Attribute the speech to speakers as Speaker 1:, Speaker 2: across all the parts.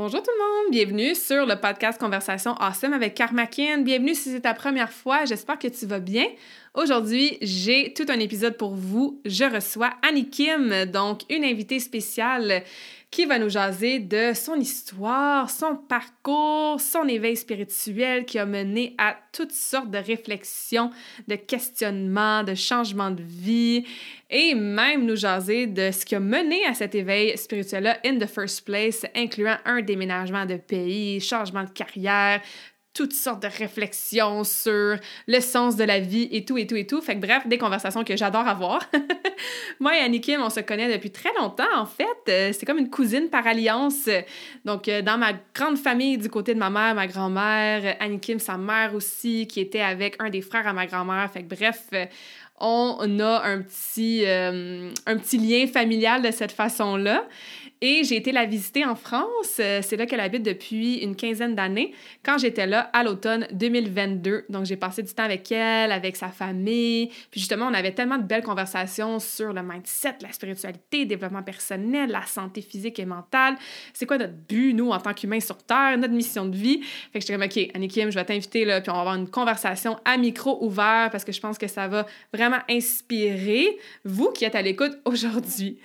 Speaker 1: Bonjour tout le monde, bienvenue sur le podcast Conversation Awesome avec Karmakin. Bienvenue si c'est ta première fois, j'espère que tu vas bien. Aujourd'hui, j'ai tout un épisode pour vous. Je reçois Annie Kim, donc une invitée spéciale qui va nous jaser de son histoire, son parcours, son éveil spirituel qui a mené à toutes sortes de réflexions, de questionnements, de changements de vie et même nous jaser de ce qui a mené à cet éveil spirituel-là in the first place, incluant un déménagement de pays, changement de carrière, toutes sortes de réflexions sur le sens de la vie et tout et tout et tout. Fait que bref, des conversations que j'adore avoir. Moi et Annie Kim, on se connaît depuis très longtemps en fait. Euh, c'est comme une cousine par alliance. Donc euh, dans ma grande famille du côté de ma mère, ma grand-mère, Annie Kim, sa mère aussi, qui était avec un des frères à ma grand-mère. Fait que bref, euh, on a un petit, un petit lien familial de cette façon-là. Et j'ai été la visiter en France. Euh, c'est là qu'elle habite depuis une quinzaine d'années, quand j'étais là à l'automne 2022. Donc, j'ai passé du temps avec elle, avec sa famille. Puis justement, on avait tellement de belles conversations sur le mindset, la spiritualité, le développement personnel, la santé physique et mentale. C'est quoi notre but, nous, en tant qu'humains sur Terre, notre mission de vie? Fait que j'étais comme, OK, Annie Kim, je vais t'inviter là, puis on va avoir une conversation à micro ouvert parce que je pense que ça va vraiment inspirer vous qui êtes à l'écoute aujourd'hui.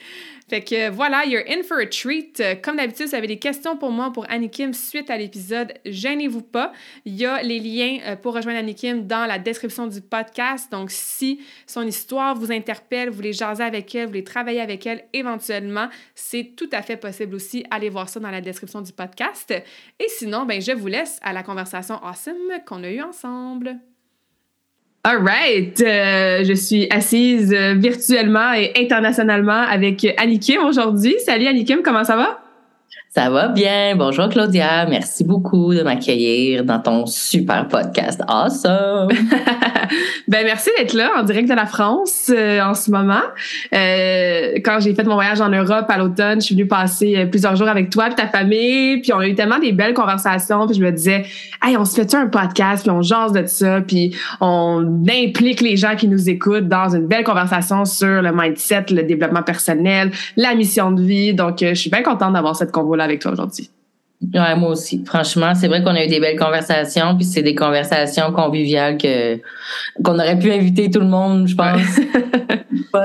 Speaker 1: Fait que voilà, you're in for a treat. Comme d'habitude, si vous avez des questions pour moi, pour Annie Kim, suite à l'épisode, gênez-vous pas. Il y a les liens euh, pour rejoindre Annie Kim dans la description du podcast. Donc, si son histoire vous interpelle, vous voulez jaser avec elle, vous voulez travailler avec elle éventuellement, c'est tout à fait possible aussi. Allez voir ça dans la description du podcast. Et sinon, ben, je vous laisse à la conversation awesome qu'on a eue ensemble. All right. Euh, je suis assise euh, virtuellement et internationalement avec Annie Kim aujourd'hui. Salut Annie Kim, comment ça va?
Speaker 2: Ça va bien. Bonjour Claudia. Merci beaucoup de m'accueillir dans ton super podcast. Awesome.
Speaker 1: ben merci d'être là en direct de la France euh, en ce moment. Euh, quand j'ai fait mon voyage en Europe à l'automne, je suis venue passer euh, plusieurs jours avec toi et ta famille, puis on a eu tellement des belles conversations, puis je me disais, hey, on se fait un podcast, puis on jase de ça, puis on implique les gens qui nous écoutent dans une belle conversation sur le mindset, le développement personnel, la mission de vie. Donc, je suis bien contente d'avoir cette convo là avec toi aujourd'hui.
Speaker 2: Ouais, moi aussi. Franchement, c'est vrai qu'on a eu des belles conversations, puis c'est des conversations conviviales que qu'on aurait pu inviter tout le monde, je pense,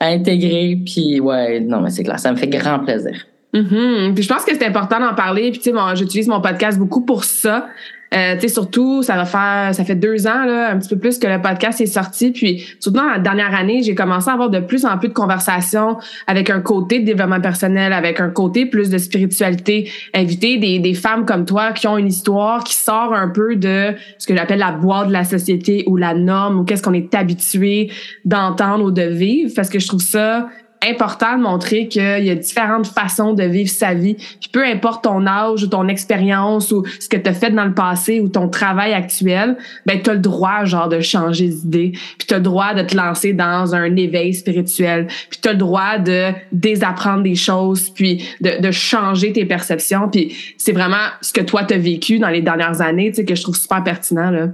Speaker 2: à intégrer. Puis ouais, non, mais c'est clair, ça me fait grand plaisir.
Speaker 1: Mm-hmm. Puis je pense que c'est important d'en parler. Puis tu sais, j'utilise mon podcast beaucoup pour ça. Euh, tu sais, surtout, ça va faire, ça fait deux ans, là, un petit peu plus que le podcast est sorti. Puis, surtout dans la dernière année, j'ai commencé à avoir de plus en plus de conversations avec un côté de développement personnel, avec un côté plus de spiritualité, inviter des, des femmes comme toi qui ont une histoire qui sort un peu de ce que j'appelle la boîte de la société ou la norme ou qu'est-ce qu'on est habitué d'entendre ou de vivre. Parce que je trouve ça important de montrer qu'il y a différentes façons de vivre sa vie. Puis peu importe ton âge ou ton expérience ou ce que tu as fait dans le passé ou ton travail actuel, ben tu as le droit genre de changer d'idée, puis tu as le droit de te lancer dans un éveil spirituel, puis tu as le droit de désapprendre des choses, puis de, de changer tes perceptions, puis c'est vraiment ce que toi tu as vécu dans les dernières années, tu sais que je trouve super pertinent là.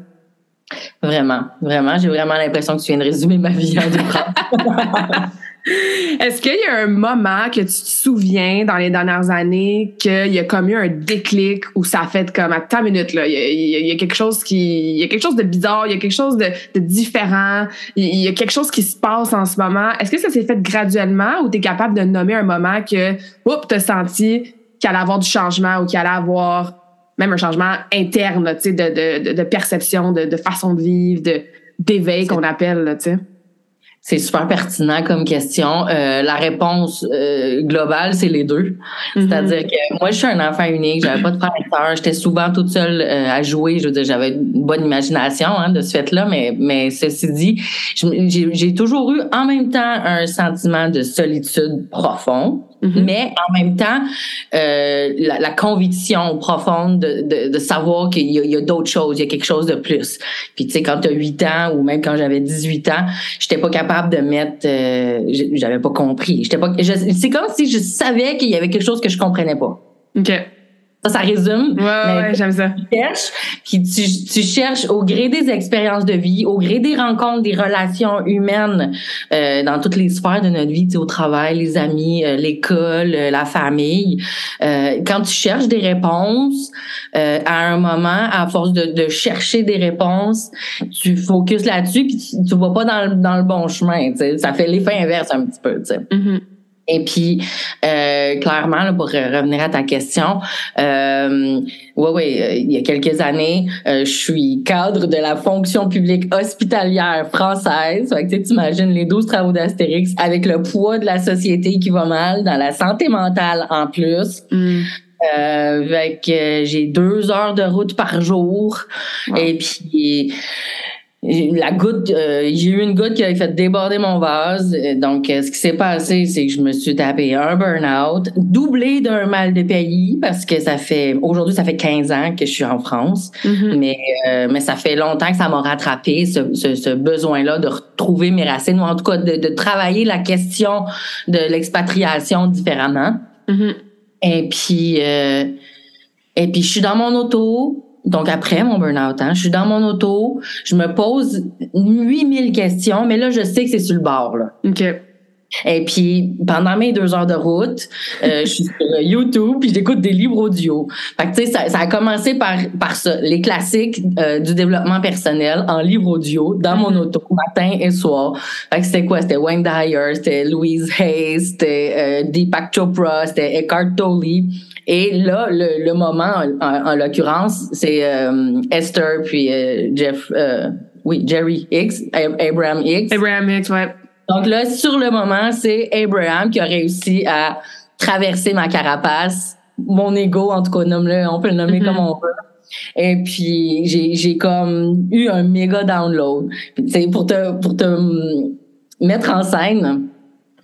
Speaker 2: Vraiment, vraiment, j'ai vraiment l'impression que tu viens de résumer ma vie en deux
Speaker 1: Est-ce qu'il y a un moment que tu te souviens dans les dernières années qu'il y a comme eu un déclic où ça a fait comme à ta minute là, il y, a, quelque chose qui, il y a quelque chose de bizarre, il y a quelque chose de, différent, il y a quelque chose qui se passe en ce moment. Est-ce que ça s'est fait graduellement ou tu es capable de nommer un moment que, oups, t'as senti qu'il allait avoir du changement ou qu'il allait avoir même un changement interne, tu sais, de, de, de, perception, de, de façon de vivre, de d'éveil qu'on appelle, tu sais?
Speaker 2: C'est super pertinent comme question. Euh, la réponse euh, globale, c'est les deux.
Speaker 1: Mhm.
Speaker 2: C'est-à-dire que moi, je suis un enfant unique, j'avais pas de frère et sœur, j'étais souvent toute seule euh, à jouer. Je veux dire, j'avais une bonne imagination hein, de ce fait-là, mais, mais ceci dit, j'ai toujours eu en même temps un sentiment de solitude profond.
Speaker 1: Mhm.
Speaker 2: Mais en même temps, euh, la, la conviction profonde de, de, de savoir qu'il y a, a d'autres choses, il y a quelque chose de plus. Puis tu sais, quand tu as 8 ans ou même quand j'avais 18 ans, j'étais pas capable de mettre, euh, j'avais pas compris. J'étais pas, c'est comme si je savais qu'il y avait quelque chose que je comprenais pas.
Speaker 1: OK.
Speaker 2: Ça, ça résume.
Speaker 1: Ouais, ouais, j'aime ça.
Speaker 2: tu cherches, puis tu, tu cherches au gré des expériences de vie, au gré des rencontres, des relations humaines euh, dans toutes les sphères de notre vie, tu sais, au travail, les amis, euh, l'école, euh, la famille. Euh, quand tu cherches des réponses, euh, à un moment, à force de, de chercher des réponses, tu focuses là-dessus, puis tu, tu vas pas dans le, dans le bon chemin. tu sais. Ça fait l'effet inverse un petit peu. tu sais.
Speaker 1: Mhm.
Speaker 2: Et puis, euh, clairement, là, pour euh, revenir à ta question, euh, ouais, ouais, euh, il y a quelques années, euh, je suis cadre de la fonction publique hospitalière française. Fait que, tu sais, t'imagines les 12 travaux d'Astérix avec le poids de la société qui va mal, dans la santé mentale en plus. Euh, fait que j'ai deux heures de route par jour.
Speaker 1: Wow.
Speaker 2: Et puis la goutte, euh, j'ai eu une goutte qui a fait déborder mon vase. Donc, euh, ce qui s'est passé, c'est que je me suis tapé un burn-out, doublé d'un mal de pays, parce que ça fait aujourd'hui, ça fait 15 ans que je suis en France.
Speaker 1: Mhm.
Speaker 2: Mais, euh, mais ça fait longtemps que ça m'a rattrapé, ce, ce, ce besoin-là de retrouver mes racines, ou en tout cas de, de travailler la question de l'expatriation différemment.
Speaker 1: Mhm.
Speaker 2: Et puis, euh, et puis je suis dans mon auto. Donc après mon burn-out, hein, je suis dans mon auto, je me pose 8000 questions, mais là je sais que c'est sur le bord là.
Speaker 1: OK.
Speaker 2: Et puis pendant mes deux heures de route, euh, je suis sur YouTube puis j'écoute des livres audio. Fait que tu sais ça, ça a commencé par par ça, les classiques euh, du développement personnel en livre audio dans mon auto matin et soir. Fait que c'était quoi? C'était Wayne Dyer, c'était Louise Hay, c'était euh, Deepak Chopra, c'était Eckhart Tolle. Et là, le, le moment, en, en l'occurrence, c'est euh, Esther puis euh, Jeff, euh, oui, Jerry Hicks, Ab- Abraham Hicks.
Speaker 1: Abraham Hicks, ouais.
Speaker 2: Donc là, sur le moment, c'est Abraham qui a réussi à traverser ma carapace, mon ego, en tout cas, nomme-le, on peut le nommer
Speaker 1: Mhm.
Speaker 2: comme on veut. Et puis j'ai comme eu un méga download. Puis, Tu sais, pour te pour te hum, mettre en scène,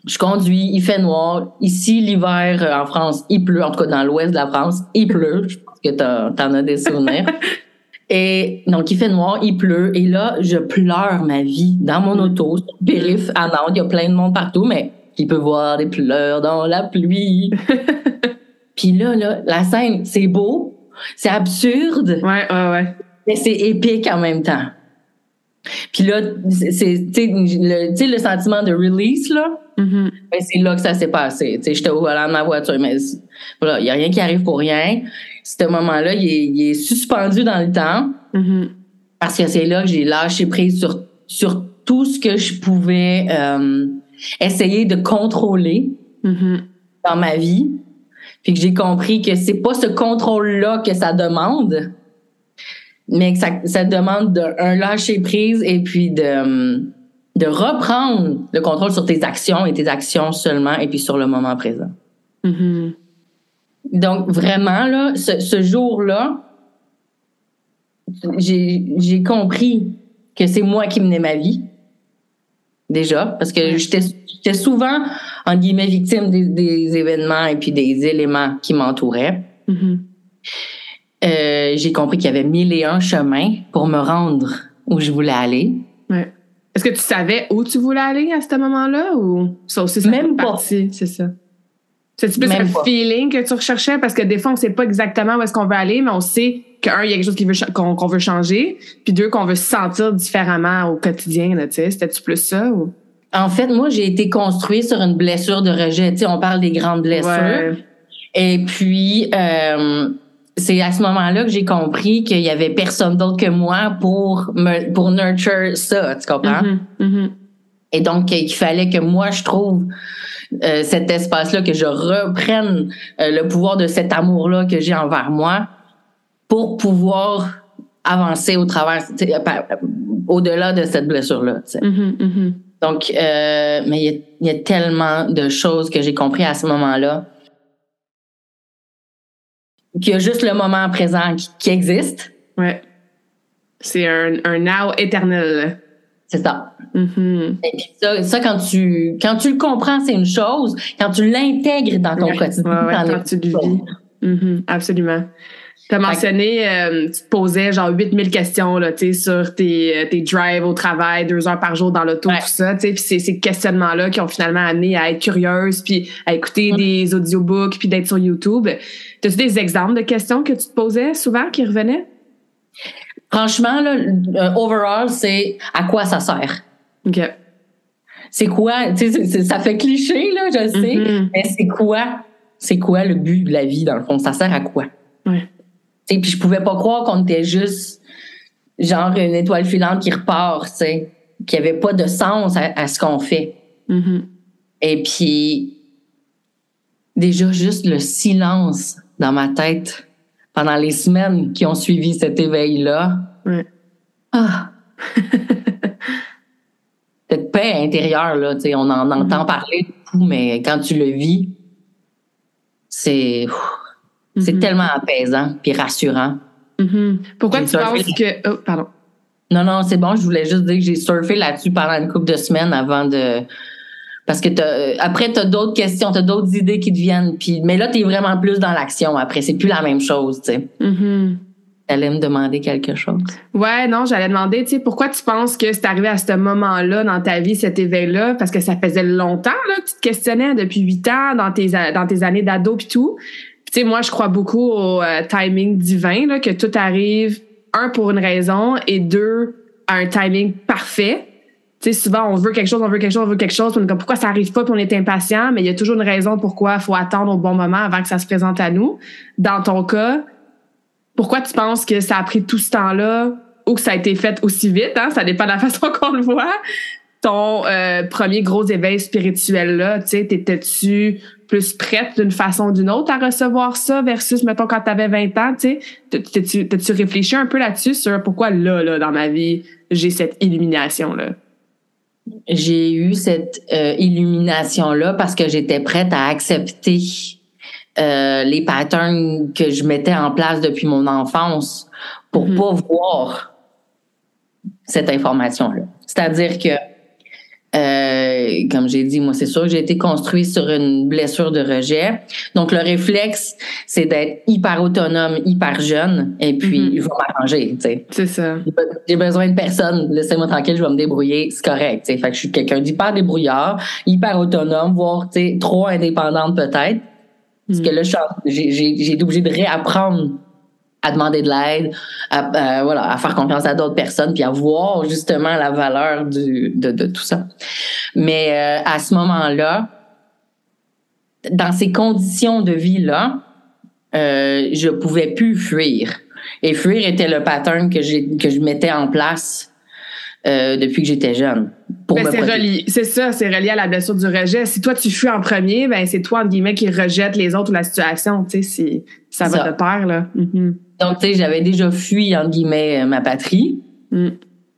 Speaker 2: je conduis, il fait noir. Ici, l'hiver euh, en France, il pleut. En tout cas, dans l'ouest de la France, il pleut. Je pense que t'en as des souvenirs. Et donc, il fait noir, il pleut. Et là, je pleure ma vie dans mon auto, sur le périph' à Nantes. Il y a plein de monde partout, mais qui peut voir des pleurs dans la pluie. Puis là, là, la scène, c'est beau, c'est absurde,
Speaker 1: Ouais, ouais, ouais.
Speaker 2: mais c'est épique en même temps. Puis là, c'est, le, le sentiment de release, là,
Speaker 1: Mhm.
Speaker 2: ben, c'est là que ça s'est passé. J'étais au volant de ma voiture, mais voilà, il y a rien qui arrive pour rien. Ce moment-là, il est, il est suspendu dans le temps
Speaker 1: Mhm.
Speaker 2: parce que c'est là que j'ai lâché prise sur, sur tout ce que je pouvais euh, essayer de contrôler
Speaker 1: Mhm.
Speaker 2: dans ma vie. Puis que j'ai compris que c'est pas ce contrôle-là que ça demande, mais que ça, ça demande de, un lâcher prise et puis de, de reprendre le contrôle sur tes actions et tes actions seulement et puis sur le moment présent.
Speaker 1: Mhm.
Speaker 2: Donc, vraiment, là, ce, ce jour-là, j'ai compris que c'est moi qui menais ma vie. Déjà, parce que j'étais souvent, en guillemets, victime des, des événements et puis des éléments qui m'entouraient.
Speaker 1: Mhm.
Speaker 2: Euh, j'ai compris qu'il y avait mille et un chemins pour me rendre où je voulais aller.
Speaker 1: Ouais. Est-ce que tu savais où tu voulais aller à ce moment-là ou ça aussi, ça
Speaker 2: Même pas.
Speaker 1: c'est ça? C'est plus
Speaker 2: Même
Speaker 1: un
Speaker 2: pas.
Speaker 1: feeling que tu recherchais? Parce que des fois, on sait pas exactement où est-ce qu'on veut aller, mais on sait qu'un, il y a quelque chose qui veut qu'on veut changer, puis deux, qu'on veut se sentir différemment au quotidien, là, tu sais. C'était-tu plus ça ou?
Speaker 2: En fait, moi, j'ai été construit sur une blessure de rejet. Tu sais, on parle des grandes blessures.
Speaker 1: Ouais.
Speaker 2: Et puis, euh, c'est à ce moment-là que j'ai compris qu'il y avait personne d'autre que moi pour me, pour nurture ça, tu comprends?
Speaker 1: Mhm. Mhm.
Speaker 2: Et donc, il fallait que moi, je trouve euh, cet espace-là, que je reprenne euh, le pouvoir de cet amour-là que j'ai envers moi pour pouvoir avancer au travers, au-delà de cette blessure-là.
Speaker 1: Mhm. Mhm.
Speaker 2: Donc, euh, mais il y, a tellement de choses que j'ai compris à ce moment-là. Qu'il y a juste le moment présent qui, existe.
Speaker 1: Ouais. C'est un, un now éternel.
Speaker 2: C'est ça. Mm-hmm. Et puis ça, ça, quand tu quand tu le comprends, c'est une chose. Quand tu l'intègres dans ton quotidien,
Speaker 1: ouais, quand tu le vis. Mm-hmm. Absolument. Tu as mentionné, euh, tu te posais genre 8000 questions là, sur tes, euh, tes drives au travail, deux heures par jour dans l'auto, tout ça. Puis c'est ces questionnements-là qui ont finalement amené à être curieuse, puis à écouter mm. des audiobooks, puis d'être sur YouTube. As-tu des exemples de questions que tu te posais souvent qui revenaient?
Speaker 2: Franchement, là, euh, overall, c'est à quoi ça sert?
Speaker 1: OK.
Speaker 2: C'est quoi? Tu sais, ça fait cliché, là, je sais, mm-hmm. mais c'est quoi? C'est quoi le but de la vie, dans le fond? Ça sert à quoi?
Speaker 1: Ouais.
Speaker 2: Puis je pouvais pas croire qu'on était juste genre une étoile filante qui repart, tu sais, qu'il n'y avait pas de sens à, ce qu'on fait.
Speaker 1: Mm-hmm.
Speaker 2: Et puis, déjà, juste le silence dans ma tête pendant les semaines qui ont suivi cet éveil-là. Ah! Cette paix intérieure, là, tu sais, on en entend mm-hmm. parler beaucoup, mais quand tu le vis, c'est c'est mm-hmm. tellement apaisant puis rassurant.
Speaker 1: Mm-hmm. Pourquoi tu penses que. Oh, pardon.
Speaker 2: Non, non, c'est bon. Je voulais juste dire que j'ai surfé là-dessus pendant une couple de semaines avant de. Parce que après, tu as d'autres questions, tu as d'autres idées qui te viennent. Puis, mais là, tu es vraiment plus dans l'action après. C'est plus la même chose, tu sais.
Speaker 1: Mm-hmm.
Speaker 2: allais me demander quelque chose.
Speaker 1: Ouais, non, j'allais demander, tu sais, pourquoi tu penses que c'est arrivé à ce moment-là dans ta vie, cet éveil-là? Parce que ça faisait longtemps, là, que tu te questionnais depuis huit ans dans tes, dans tes années d'ado puis tout. Tu sais, moi, je crois beaucoup au euh, timing divin, là, que tout arrive, un, pour une raison, et deux, à un timing parfait. Tu sais, souvent, on veut quelque chose, on veut quelque chose, on veut quelque chose, on comme, pourquoi ça arrive pas, puis on est impatient, mais il y a toujours une raison pourquoi il faut attendre au bon moment avant que ça se présente à nous. Dans ton cas, pourquoi tu penses que ça a pris tout ce temps-là ou que ça a été fait aussi vite, hein? Ça dépend de la façon qu'on le voit. Ton euh, premier gros éveil spirituel-là, tu sais, t'étais-tu plus prête d'une façon ou d'une autre à recevoir ça versus, mettons, quand tu avais 20 ans, tu sais? T'as-tu réfléchi un peu là-dessus sur pourquoi là, là, dans ma vie, j'ai cette illumination-là?
Speaker 2: J'ai eu cette euh, illumination-là parce que j'étais prête à accepter euh, les patterns que je mettais en place depuis mon enfance pour mm-hmm. pas voir cette information-là. C'est-à-dire que euh, comme j'ai dit, moi, c'est sûr que j'ai été construit sur une blessure de rejet. Donc, le réflexe, c'est d'être hyper autonome, hyper jeune, et puis mm-hmm. il faut m'arranger, tu sais.
Speaker 1: C'est ça.
Speaker 2: J'ai besoin de personne. Laissez-moi tranquille, je vais me débrouiller. C'est correct, tu sais. Fait que je suis quelqu'un d'hyper débrouillard, hyper autonome, voire, tu sais, trop indépendante peut-être. Parce que là, j'ai été obligée de réapprendre à demander de l'aide, à, voilà, à faire confiance à d'autres personnes, puis à voir justement la valeur du, de, de tout ça. Mais euh, à ce moment-là, dans ces conditions de vie-là, euh, je pouvais plus fuir. Et fuir était le pattern que, j'ai, que je mettais en place euh, depuis que j'étais jeune.
Speaker 1: Ben, c'est relié, c'est ça, c'est relié à la blessure du rejet. Si toi tu fuis en premier, ben c'est toi entre guillemets qui rejette les autres ou la situation. Tu sais, ça va de pair là.
Speaker 2: Mm-hmm. Donc tu sais, j'avais déjà fui entre guillemets ma patrie
Speaker 1: mm.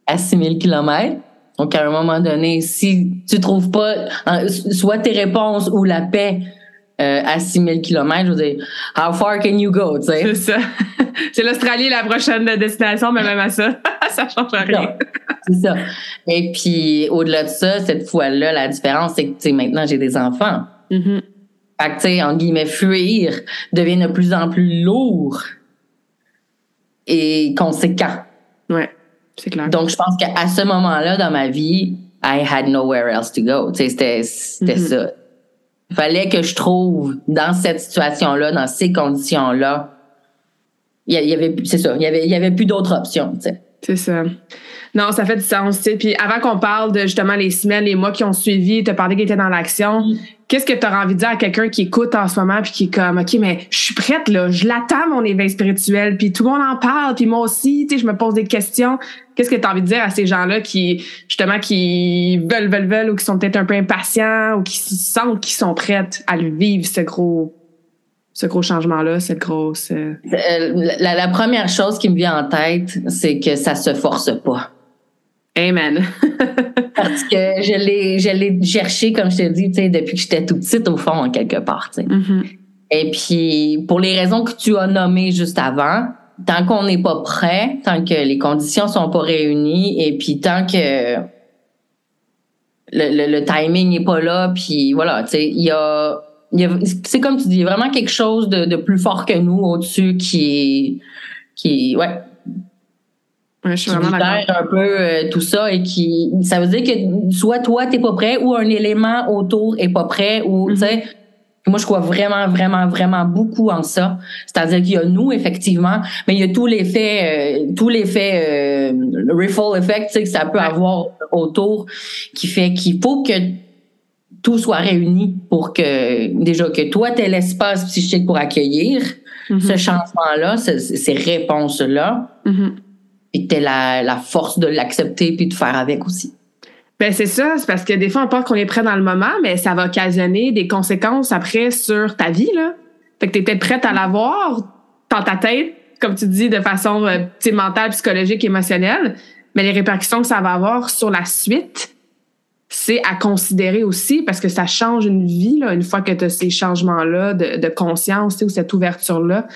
Speaker 2: à 6000 km. Donc à un moment donné, si tu trouves pas soit tes réponses ou la paix euh, à 6000 km, je veux dire, how far can you go, tu sais?
Speaker 1: C'est ça. c'est l'Australie la prochaine destination, mais même à ça, ça change rien.
Speaker 2: c'est ça. Et puis, au-delà de ça, cette fois-là, la différence, c'est que, tu sais, maintenant, j'ai des enfants.
Speaker 1: Mm-hmm.
Speaker 2: Fait que, tu sais, en guillemets, fuir devient de plus en plus lourd et conséquent.
Speaker 1: Ouais, c'est clair.
Speaker 2: Donc, je pense qu'à ce moment-là, dans ma vie, I had nowhere else to go. Tu sais, c'était, c'était mm-hmm. ça fallait que je trouve dans cette situation-là, dans ces conditions-là, il y, avait, c'est ça, il y avait, il y avait plus d'autres options, tu sais.
Speaker 1: C'est ça. Non, ça fait du sens. sais. Puis avant qu'on parle de justement les semaines, les mois qui ont suivi, tu as parlé qu'il était dans l'action. Qu'est-ce que tu as envie de dire à quelqu'un qui écoute en ce moment puis qui est comme OK, mais je suis prête là, je l'attends mon éveil spirituel, puis tout le monde en parle, puis moi aussi, tu sais, je me pose des questions. Qu'est-ce que tu as envie de dire à ces gens-là qui justement qui veulent veulent veulent ou qui sont peut-être un peu impatients ou qui sentent qu'ils sont prêts à le vivre ce gros ce gros changement-là, cette grosse. Euh,
Speaker 2: euh, la, la, première chose qui me vient en tête, c'est que ça se force pas.
Speaker 1: Amen.
Speaker 2: Parce que je l'ai, je l'ai cherché, comme je te dis, tu sais, depuis que j'étais tout petite, au fond, quelque part, tu sais.
Speaker 1: Mhm.
Speaker 2: Et puis, pour les raisons que tu as nommées juste avant, tant qu'on n'est pas prêt, tant que les conditions sont pas réunies, et puis tant que le, le, le timing n'est pas là, puis voilà, tu sais, il y a, il y a c'est comme tu dis, il y a vraiment quelque chose de, de plus fort que nous au-dessus qui qui, ouais,
Speaker 1: Ouais, je suis
Speaker 2: qui
Speaker 1: vraiment
Speaker 2: un peu euh, tout ça et qui ça veut dire que soit toi t'es pas prêt ou un élément autour est pas prêt ou
Speaker 1: Mhm.
Speaker 2: tu sais moi je crois vraiment vraiment vraiment beaucoup en ça c'est-à-dire qu'il y a nous effectivement mais il y a tout l'effet euh, tout l'effet euh, ripple effect tu sais que ça peut
Speaker 1: Ouais.
Speaker 2: avoir autour qui fait qu'il faut que tout soit réuni pour que déjà que toi t'aies l'espace psychique pour accueillir
Speaker 1: Mhm.
Speaker 2: ce changement-là, ce- ces réponses-là, et que t'aies la, la force de l'accepter puis de faire avec aussi.
Speaker 1: Ben c'est ça, c'est parce que des fois on pense qu'on est prêt dans le moment, mais ça va occasionner des conséquences après sur ta vie là. Fait que t'es peut-être prête à l'avoir dans ta tête, comme tu dis, de façon euh, tu mentale, psychologique, émotionnelle, mais les répercussions que ça va avoir sur la suite, c'est à considérer aussi parce que ça change une vie là, une fois que tu as ces changements-là de, de conscience tu ou cette ouverture-là.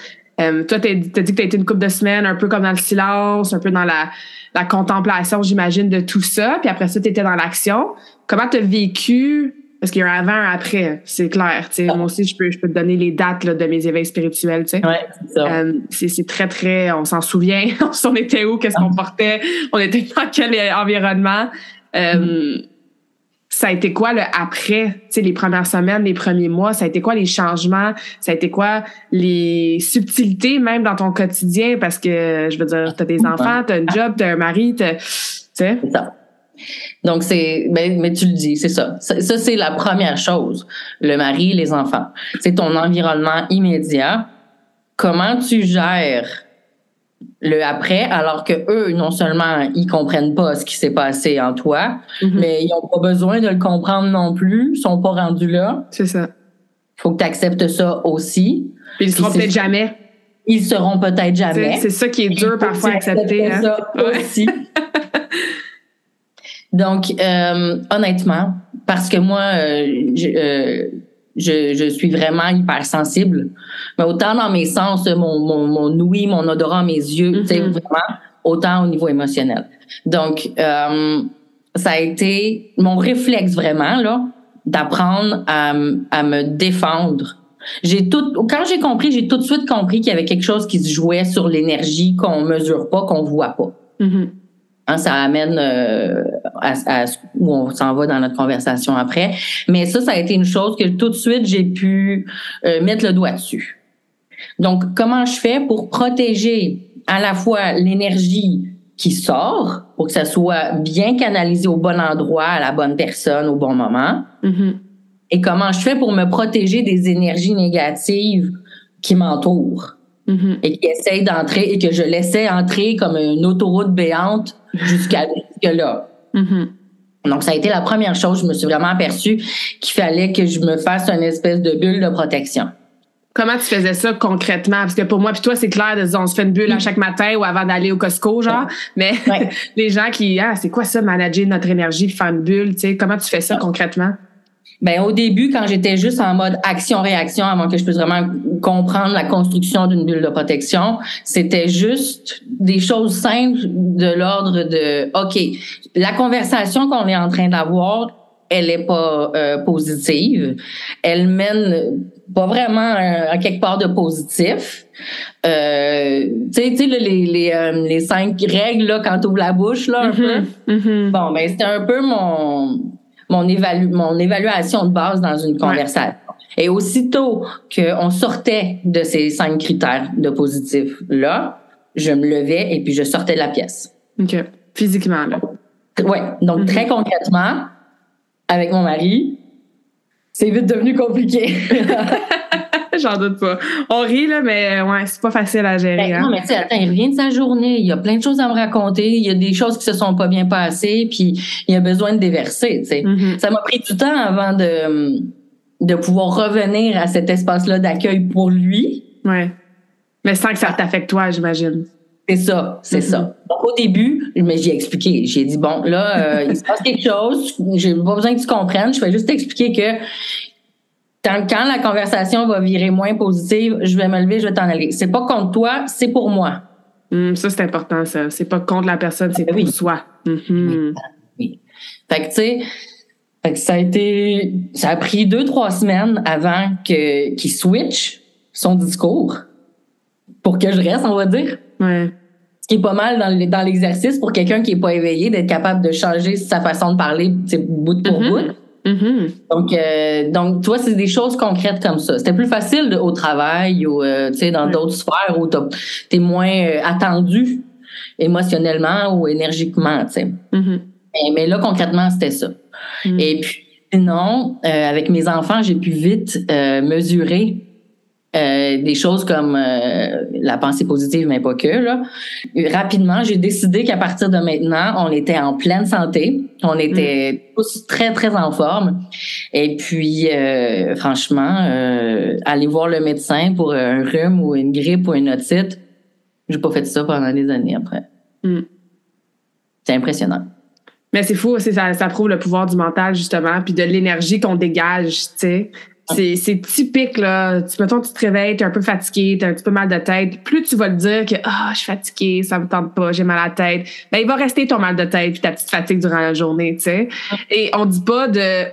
Speaker 1: Euh, toi, t'as as dit que tu as été une couple de semaines un peu comme dans le silence, un peu dans la, la contemplation, j'imagine, de tout ça. Puis après ça, tu étais dans l'action. Comment tu as vécu? Parce qu'il y a un avant, un après, c'est clair. tu sais. Moi aussi, je peux, je peux te donner les dates là, de mes éveils spirituels. tu sais.
Speaker 2: Ouais, c'est ça.
Speaker 1: Euh, c'est c'est très, très... On s'en souvient. on était où? Qu'est-ce qu'on portait? On était dans quel environnement? Euh, ça a été quoi le après, tu sais, les premières semaines, les premiers mois, ça a été quoi les changements, ça a été quoi les subtilités même dans ton quotidien? Parce que je veux dire, t'as des enfants, t'as un job, t'as un mari, t'as, tu sais?
Speaker 2: Donc, c'est, ben, mais tu le dis, c'est ça. Ça, ça, c'est la première chose. Le mari, les enfants. C'est ton environnement immédiat. Comment tu gères le après, alors que eux, non seulement ils comprennent pas ce qui s'est passé en toi,
Speaker 1: Mhm.
Speaker 2: mais ils ont pas besoin de le comprendre non plus, ils sont pas rendus là.
Speaker 1: C'est ça.
Speaker 2: Faut que tu acceptes ça aussi.
Speaker 1: Puis ils seront peut-être jamais.
Speaker 2: Ils seront peut-être jamais.
Speaker 1: C'est ça qui est dur parfois à accepter. Hein?
Speaker 2: ça
Speaker 1: Ouais.
Speaker 2: aussi. Donc, euh, honnêtement, parce que moi, euh, je, euh, je, je suis vraiment hypersensible, mais autant dans mes sens, mon, mon, mon ouïe, mon odorat, mes yeux, tu sais,
Speaker 1: Mhm.
Speaker 2: vraiment, autant au niveau émotionnel. Donc, euh, ça a été mon réflexe vraiment, là, d'apprendre à, à me défendre. J'ai tout, quand j'ai compris, j'ai tout de suite compris qu'il y avait quelque chose qui se jouait sur l'énergie qu'on mesure pas, qu'on voit pas.
Speaker 1: Mhm.
Speaker 2: Hein, ça amène euh, à, à ce- où on s'en va dans notre conversation après. Mais ça, ça a été une chose que tout de suite, j'ai pu euh, mettre le doigt dessus. Donc, comment je fais pour protéger à la fois l'énergie qui sort, pour que ça soit bien canalisé au bon endroit, à la bonne personne, au bon moment,
Speaker 1: Mhm.
Speaker 2: et comment je fais pour me protéger des énergies négatives qui m'entourent
Speaker 1: Mhm.
Speaker 2: et qui essayent d'entrer et que je laissais entrer comme une autoroute béante jusqu'à là.
Speaker 1: Mhm.
Speaker 2: Donc, ça a été la première chose. Je me suis vraiment aperçue qu'il fallait que je me fasse une espèce de bulle de protection.
Speaker 1: Comment tu faisais ça concrètement? Parce que pour moi, puis toi, c'est clair de dire on se fait une bulle à chaque matin ou avant d'aller au Costco, genre. Mais
Speaker 2: Ouais.
Speaker 1: les gens qui, ah, c'est quoi ça, manager notre énergie faire une bulle, tu sais, comment tu fais ça concrètement?
Speaker 2: Ben, au début, quand j'étais juste en mode action-réaction, avant que je puisse vraiment comprendre la construction d'une bulle de protection, c'était juste des choses simples de l'ordre de, OK, la conversation qu'on est en train d'avoir, elle est pas euh, positive. Elle mène pas vraiment à quelque part de positif. Euh, tu sais, les, les, euh, les cinq règles, là, quand tu ouvres la bouche, là, un peu.
Speaker 1: Mhm. Mhm.
Speaker 2: Bon, ben c'était un peu mon mon, évalu mon évaluation de base dans une conversation. Et aussitôt qu'on sortait de ces cinq critères de positif là, je me levais et puis je sortais de la pièce.
Speaker 1: OK. Physiquement, là.
Speaker 2: Ouais, donc
Speaker 1: Mhm.
Speaker 2: très concrètement, avec mon mari, c'est vite devenu compliqué.
Speaker 1: J'en doute pas. On rit, là, mais ouais, c'est pas facile à gérer.
Speaker 2: Ben,
Speaker 1: hein.
Speaker 2: non, mais tu sais, attends, il revient de sa journée. Il y a plein de choses à me raconter. Il y a des choses qui se sont pas bien passées, puis il a besoin de déverser, tu sais.
Speaker 1: Mhm.
Speaker 2: Ça m'a pris du temps avant de, de pouvoir revenir à cet espace-là d'accueil pour lui.
Speaker 1: Ouais. Mais sans que ça t'affecte toi, j'imagine.
Speaker 2: C'est ça, c'est ça.
Speaker 1: Mm-hmm.
Speaker 2: Donc, au début, mais j'ai expliqué. J'ai dit, bon, là, euh, il se passe quelque chose. J'ai pas besoin que tu comprennes. Je vais juste t'expliquer que quand, quand la conversation va virer moins positive, je vais me lever, je vais t'en aller. C'est pas contre toi, c'est pour moi.
Speaker 1: Hum, ça, c'est important, ça. C'est pas contre la personne, c'est
Speaker 2: Ben
Speaker 1: pour soi. Mhm.
Speaker 2: Oui. Fait que, tu sais, fait que ça a été, ça a pris deux, trois semaines avant que, qu'il switch son discours pour que je reste, on va dire.
Speaker 1: Ouais.
Speaker 2: Ce qui est pas mal dans, le- dans l'exercice pour quelqu'un qui est pas éveillé, d'être capable de changer sa façon de parler, bout pour
Speaker 1: Mhm.
Speaker 2: bout.
Speaker 1: Mhm.
Speaker 2: Donc, euh, donc, tu vois, c'est des choses concrètes comme ça. C'était plus facile de- au travail ou, euh, tu sais, dans d'autres sphères où t'as- t'es moins euh, attendu émotionnellement ou énergiquement, tu sais.
Speaker 1: Mhm.
Speaker 2: Mais, mais là, concrètement, c'était ça.
Speaker 1: Mhm.
Speaker 2: Et puis, sinon, euh, avec mes enfants, j'ai pu vite mesurer euh, des choses comme euh, la pensée positive, mais pas que. Là. Rapidement, j'ai décidé qu'à partir de maintenant, on était en pleine santé. On était tous très, très en forme. Et puis, euh, franchement, euh, aller voir le médecin pour un rhume ou une grippe ou une otite, j'ai pas fait ça pendant des années après.
Speaker 1: Mm.
Speaker 2: C'est impressionnant.
Speaker 1: Mais c'est fou, ça, ça prouve le pouvoir du mental, justement, puis de l'énergie qu'on dégage, tu sais. C'est, typique, là. Tu, mettons, tu te réveilles, t'es un peu fatigué, t'as un petit peu mal de tête. Plus tu vas le dire que, ah, je suis fatigué, ça me tente pas, j'ai mal à la tête, ben, il va rester ton mal de tête puis ta petite fatigue durant la journée, tu sais. Et on dit pas de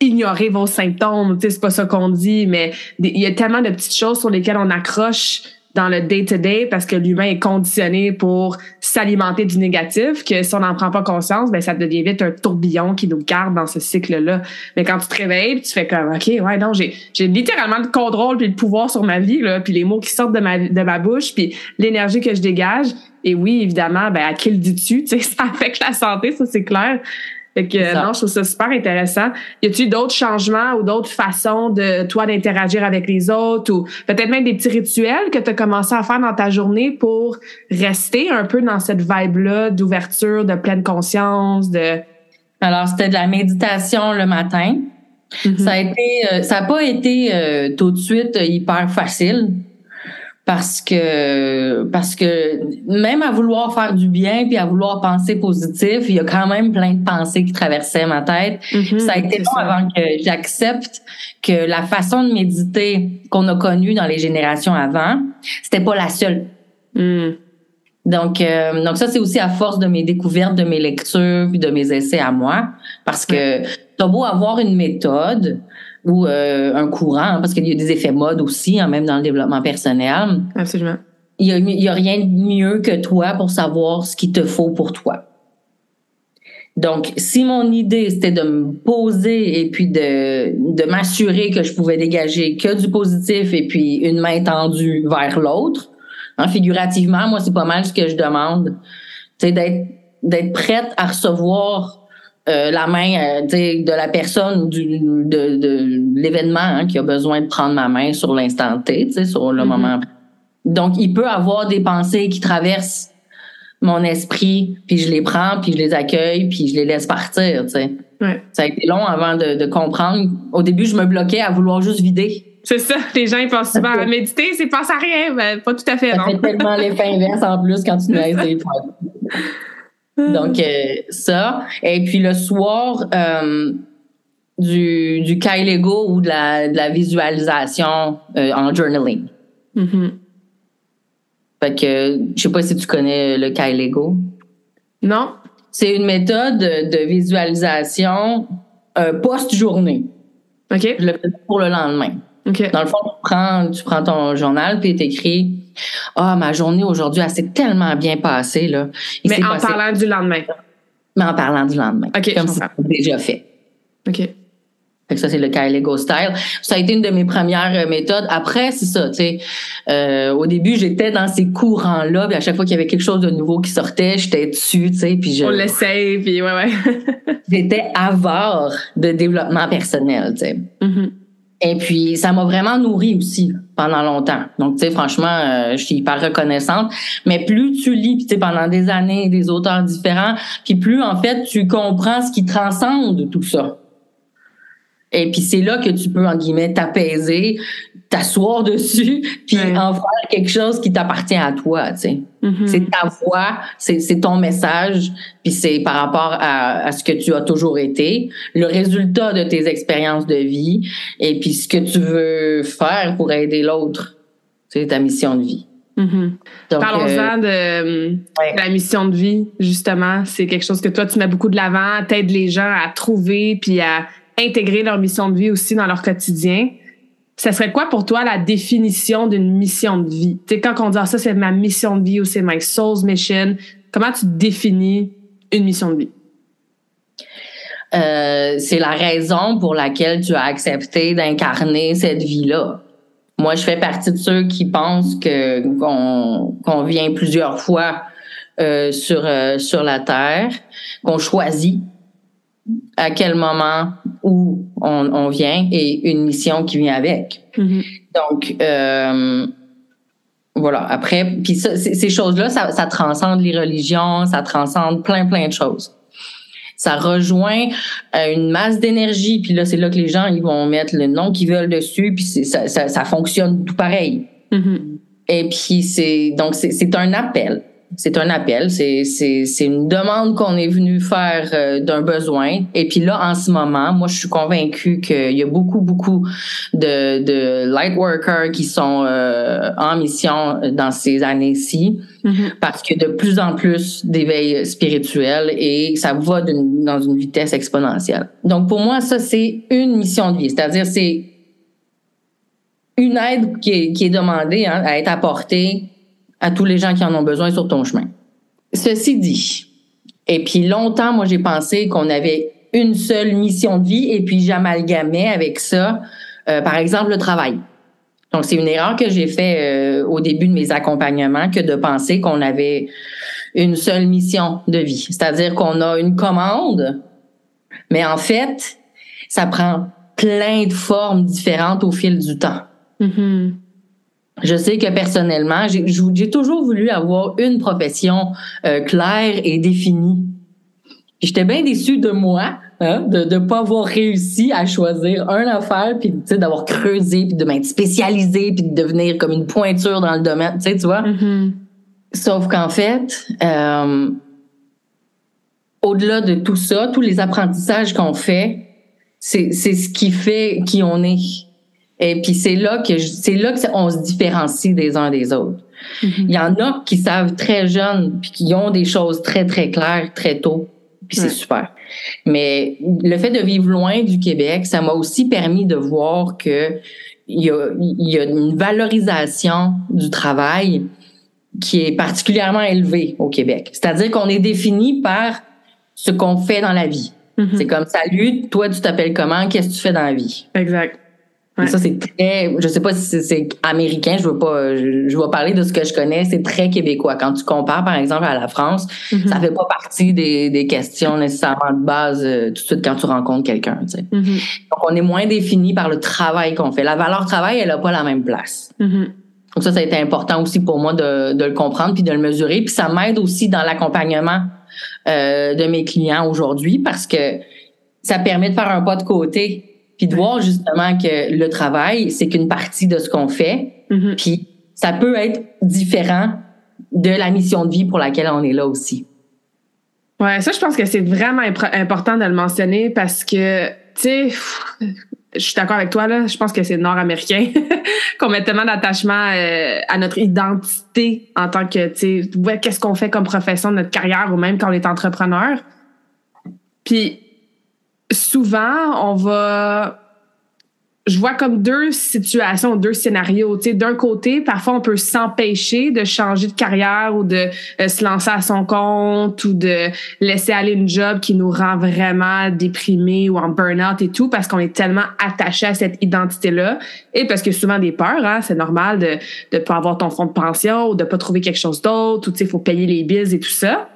Speaker 1: ignorer vos symptômes, tu sais, c'est pas ça qu'on dit, mais il y a tellement de petites choses sur lesquelles on accroche dans le day-to-day parce que l'humain est conditionné pour s'alimenter du négatif que si on n'en prend pas conscience, ben ça devient vite un tourbillon qui nous garde dans ce cycle-là. Mais quand tu te réveilles, tu fais comme OK, ouais, non, j'ai j'ai littéralement le contrôle puis le pouvoir sur ma vie là, puis les mots qui sortent de ma de ma bouche, puis l'énergie que je dégage. Et oui, évidemment, ben à qui le dis-tu, tu sais, ça affecte la santé, ça c'est clair. Fait que non, je trouve ça super intéressant. Y a-tu d'autres changements ou d'autres façons de toi d'interagir avec les autres ou peut-être même des petits rituels que tu as commencé à faire dans ta journée pour rester un peu dans cette vibe-là d'ouverture, de pleine conscience, de
Speaker 2: Alors, c'était de la méditation le matin. Ça a été, euh, ça n'a pas été euh, tout de suite euh, hyper facile parce que parce que même à vouloir faire du bien puis à vouloir penser positif, il y a quand même plein de pensées qui traversaient ma tête.
Speaker 1: Mhm,
Speaker 2: Ça a été long
Speaker 1: ça.
Speaker 2: avant que j'accepte que la façon de méditer qu'on a connue dans les générations avant, c'était pas la seule.
Speaker 1: Mhm.
Speaker 2: Donc, euh, donc ça, c'est aussi à force de mes découvertes, de mes lectures, puis de mes essais à moi. Parce que t'as beau avoir une méthode ou euh, un courant, hein, parce qu'il y a des effets modes aussi, hein, même dans le développement personnel.
Speaker 1: Absolument.
Speaker 2: Il y a, il y a rien de mieux que toi pour savoir ce qu'il te faut pour toi. Donc, si mon idée, c'était de me poser et puis de, de m'assurer que je pouvais dégager que du positif et puis une main tendue vers l'autre, hein, figurativement, moi, c'est pas mal ce que je demande. D'être, d'être prête à recevoir euh, la main euh, de la personne ou du, de, de l'événement hein, qui a besoin de prendre ma main sur l'instant T, tu sais, sur le
Speaker 1: Mhm.
Speaker 2: moment. Donc, il peut avoir des pensées qui traversent mon esprit, puis je les prends, puis je les accueille, puis je les laisse partir, tu sais.
Speaker 1: Ouais.
Speaker 2: Ça a été long avant de, de comprendre. Au début, je me bloquais à vouloir juste vider.
Speaker 1: C'est ça, les gens ils pensent souvent à méditer, c'est pense à rien, ben pas tout à fait
Speaker 2: Ça
Speaker 1: non.
Speaker 2: fait tellement l'effet inverse en plus quand tu laisses des. Donc, euh, ça. Et puis le soir, euh, du, du Kailego ou de la, de la visualisation euh, en journaling.
Speaker 1: Mhm.
Speaker 2: Fait que, je sais pas si tu connais le Kailego.
Speaker 1: Non?
Speaker 2: C'est une méthode de visualisation post-journée.
Speaker 1: OK.
Speaker 2: Je le fais pour le lendemain.
Speaker 1: OK.
Speaker 2: Dans le fond, tu prends, tu prends ton journal puis t'écris Ah, ma journée aujourd'hui, elle s'est tellement bien passée. Là. Il
Speaker 1: Mais en
Speaker 2: passé-
Speaker 1: parlant du lendemain.
Speaker 2: mais en parlant du lendemain.
Speaker 1: OK,
Speaker 2: Comme si c'était déjà fait.
Speaker 1: OK.
Speaker 2: Fait que ça, c'est le Kyle Lego Style. Ça a été une de mes premières euh, méthodes. Après, c'est ça, tu sais. euh, au début, j'étais dans ces courants-là, puis à chaque fois qu'il y avait quelque chose de nouveau qui sortait, j'étais dessus, tu sais, puis je,
Speaker 1: On l'essaye, puis ouais, ouais.
Speaker 2: j'étais avare de développement personnel, tu sais.
Speaker 1: Mhm.
Speaker 2: Et puis, ça m'a vraiment nourri aussi pendant longtemps. Donc, tu sais, franchement, euh, je suis hyper reconnaissante. Mais plus tu lis, tu sais, pendant des années, des auteurs différents, puis plus, en fait, tu comprends ce qui transcende tout ça. Et puis c'est là que tu peux, en guillemets, t'apaiser, t'asseoir dessus, puis en faire quelque chose qui t'appartient à toi, tu sais. Mm-hmm. C'est ta voix, c'est ton message, puis c'est par rapport à, à, ce que tu as toujours été, le résultat de tes expériences de vie, et puis ce que tu veux faire pour aider l'autre. C'est ta mission de vie.
Speaker 1: Mm-hmm. Parlons-en euh, de, la mission de vie, justement. C'est quelque chose que toi, tu mets beaucoup de l'avant, t'aides les gens à trouver puis à intégrer leur mission de vie aussi dans leur quotidien. Ça serait quoi pour toi la définition d'une mission de vie? Tu quand on dit ah, ça, c'est ma mission de vie ou c'est my soul's mission, comment tu définis une mission de vie?
Speaker 2: Euh, c'est la raison pour laquelle tu as accepté d'incarner cette vie-là. Moi, je fais partie de ceux qui pensent qu'on vient plusieurs fois euh, sur euh, sur la terre, qu'on choisit à quel moment où on, vient et une mission qui vient avec. Mm-hmm. Donc euh, voilà. Après, puis ces choses-là, ça, ça transcende les religions, ça transcende plein plein de choses ça rejoint euh, une masse d'énergie. Puis là, c'est là que les gens ils vont mettre le nom qu'ils veulent dessus, puis ça, ça, ça, fonctionne tout pareil. Mm-hmm. Et puis c'est donc c'est un appel c'est un appel, c'est, c'est, c'est une demande qu'on est venu faire euh, d'un besoin. Et puis là, en ce moment, moi, je suis convaincue qu'il y a beaucoup, beaucoup de, de light workers qui sont euh, en mission dans ces années-ci, mm-hmm. parce que de plus en plus d'éveil spirituel et ça va dans une vitesse exponentielle. Donc pour moi, ça, c'est une mission de vie, c'est-à-dire c'est une aide qui est, qui est demandée hein, à être apportée à tous les gens qui en ont besoin sur ton chemin. Ceci dit, et puis longtemps, moi, j'ai pensé qu'on avait une seule mission de vie et puis j'amalgamais avec ça, euh, par exemple, le travail. Donc, c'est une erreur que j'ai fait euh, au début de mes accompagnements que de penser qu'on avait une seule mission de vie. C'est-à-dire qu'on a une commande, mais en fait, ça prend plein de formes différentes au fil du temps. Mm-hmm. Je sais que personnellement, j'ai toujours voulu avoir une profession euh, claire et définie. J'étais bien déçue de moi hein, de ne pas avoir réussi à choisir un affaire, puis d'avoir creusé, puis de m'être spécialisée, puis de devenir comme une pointure dans le domaine, tu sais, tu vois. Mm-hmm. Sauf qu'en fait, euh, au-delà de tout ça, tous les apprentissages qu'on fait, c'est ce qui fait qui on est. Et puis c'est là que c'est là que on se différencie des uns des autres. Mm-hmm. Il y en a qui savent très jeunes puis qui ont des choses très très claires très tôt. Puis c'est super. Mais le fait de vivre loin du Québec, ça m'a aussi permis de voir que il y a, il y a une valorisation du travail qui est particulièrement élevée au Québec. C'est-à-dire qu'on est défini par ce qu'on fait dans la vie. Mm-hmm. C'est comme salut, toi tu t'appelles comment, qu'est-ce que tu fais dans la vie?
Speaker 1: Exact.
Speaker 2: Ça, c'est très, je sais pas si c'est américain, je veux pas, je, vais parler de ce que je connais, c'est très québécois. Quand tu compares, par exemple, à la France, mm-hmm. ça fait pas partie des, des questions nécessairement de base euh, tout de suite quand tu rencontres quelqu'un, tu sais. Mm-hmm. Donc, on est moins défini par le travail qu'on fait. La valeur travail, elle a pas la même place. Mm-hmm. Donc, ça, ça a été important aussi pour moi de, de le comprendre puis de le mesurer. Puis ça m'aide aussi dans l'accompagnement euh, de mes clients aujourd'hui parce que ça permet de faire un pas de côté puis de voir justement que le travail, c'est qu'une partie de ce qu'on fait, mm-hmm. puis ça peut être différent de la mission de vie pour laquelle on est là aussi.
Speaker 1: Ouais, ça, je pense que c'est vraiment important de le mentionner parce que, tu sais, je suis d'accord avec toi, là. Je pense que c'est nord-américain qu'on met tellement d'attachement euh, à notre identité en tant que, tu sais, qu'est-ce qu'on fait comme profession, notre carrière ou même quand on est entrepreneur. Puis, souvent, on va je vois comme deux situations, deux scénarios. Tu d'un côté, parfois on peut s'empêcher de changer de carrière ou de euh, se lancer à son compte ou de laisser aller une job qui nous rend vraiment déprimés ou en burn-out et tout parce qu'on est tellement attaché à cette identité-là et parce que souvent des peurs, hein, c'est normal de de pas avoir ton fonds de pension ou de pas trouver quelque chose d'autre ou tu sais, faut payer les bills et tout ça.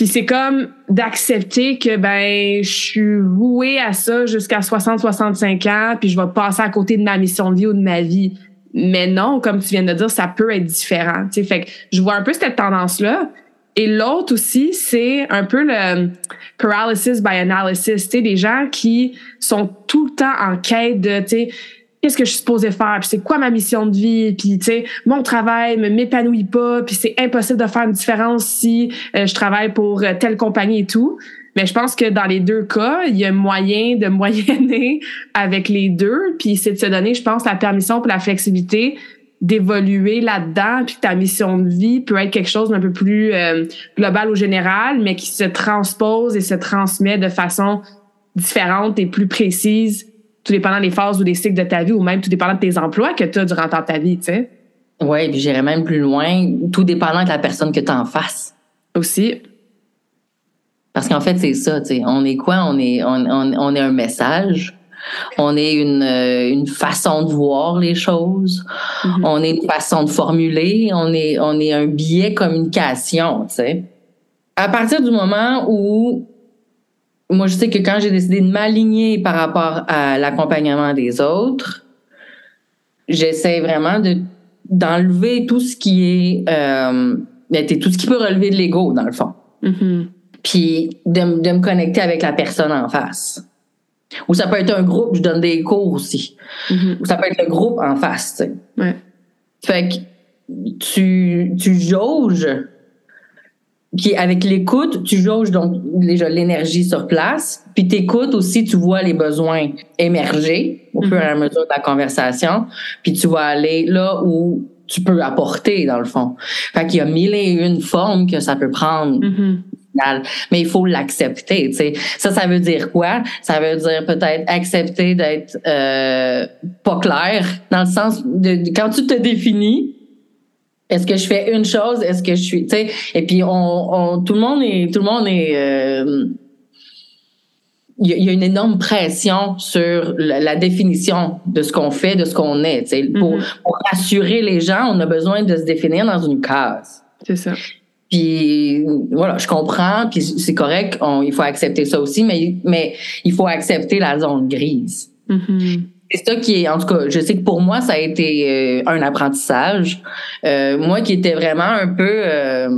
Speaker 1: Puis c'est comme d'accepter que ben je suis vouée à ça jusqu'à 60-65 ans, puis je vais passer à côté de ma mission de vie ou de ma vie. Mais non, comme tu viens de dire, ça peut être différent. sais Fait que je vois un peu cette tendance-là. Et l'autre aussi, c'est un peu le paralysis by analysis, tu des gens qui sont tout le temps en quête de, tu qu'est-ce que je suis supposée faire, puis c'est quoi ma mission de vie, puis tu sais, mon travail me m'épanouit pas, puis c'est impossible de faire une différence si euh, je travaille pour euh, telle compagnie et tout. Mais je pense que dans les deux cas, il y a moyen de moyenner avec les deux, puis c'est de se donner, je pense, la permission pour la flexibilité d'évoluer là-dedans, puis ta mission de vie peut être quelque chose d'un peu plus euh, global ou général, mais qui se transpose et se transmet de façon différente et plus précise, tout dépendant des phases ou des cycles de ta vie, ou même tout dépendant de tes emplois que tu as durant ta vie, tu sais.
Speaker 2: Oui, puis j'irais même plus loin, tout dépendant de la personne que tu en face.
Speaker 1: Aussi.
Speaker 2: Parce qu'en fait, c'est ça, tu sais. On est quoi? On est, on, on, on est un message on est une, euh, une façon de voir les choses. Mm-hmm. On est une façon de formuler. On est, on est un biais communication, tu sais. À partir du moment où moi, je sais que quand j'ai décidé de m'aligner par rapport à l'accompagnement des autres, j'essaie vraiment de d'enlever tout ce qui est euh, ben, tout ce qui peut relever de l'ego dans le fond.
Speaker 1: Mm-hmm.
Speaker 2: Puis de, de me connecter avec la personne en face. Ou ça peut être un groupe, je donne des cours aussi.
Speaker 1: Mm-hmm.
Speaker 2: Ou ça peut être le groupe en face, tu sais.
Speaker 1: Ouais.
Speaker 2: Fait que tu, tu jauges. Puis avec l'écoute, tu jauges donc déjà l'énergie sur place. Puis t'écoutes aussi, tu vois les besoins émerger au fur et à mesure de la conversation. Puis tu vas aller là où tu peux apporter, dans le fond. Fait qu'il y a mille et une formes que ça peut prendre.
Speaker 1: Mm-hmm.
Speaker 2: Mais il faut l'accepter, tu sais. Ça, ça veut dire quoi? Ça veut dire peut-être accepter d'être euh, pas clair, dans le sens de, quand tu te définis, est-ce que je fais une chose? Est-ce que je suis, tu sais? Et puis on, on, tout le monde est, tout le monde est. Euh, il y, a une énorme pression sur la, définition de ce qu'on fait, de ce qu'on est. Sais. pour, pour rassurer les gens, on a besoin de se définir dans une case.
Speaker 1: C'est ça.
Speaker 2: Puis voilà, je comprends, puis c'est correct, il faut accepter ça aussi, mais, mais il faut accepter la zone grise.
Speaker 1: Mm-hmm.
Speaker 2: C'est ça qui est, en tout cas, je sais que pour moi, ça a été euh, un apprentissage. Euh, moi qui étais vraiment un peu euh,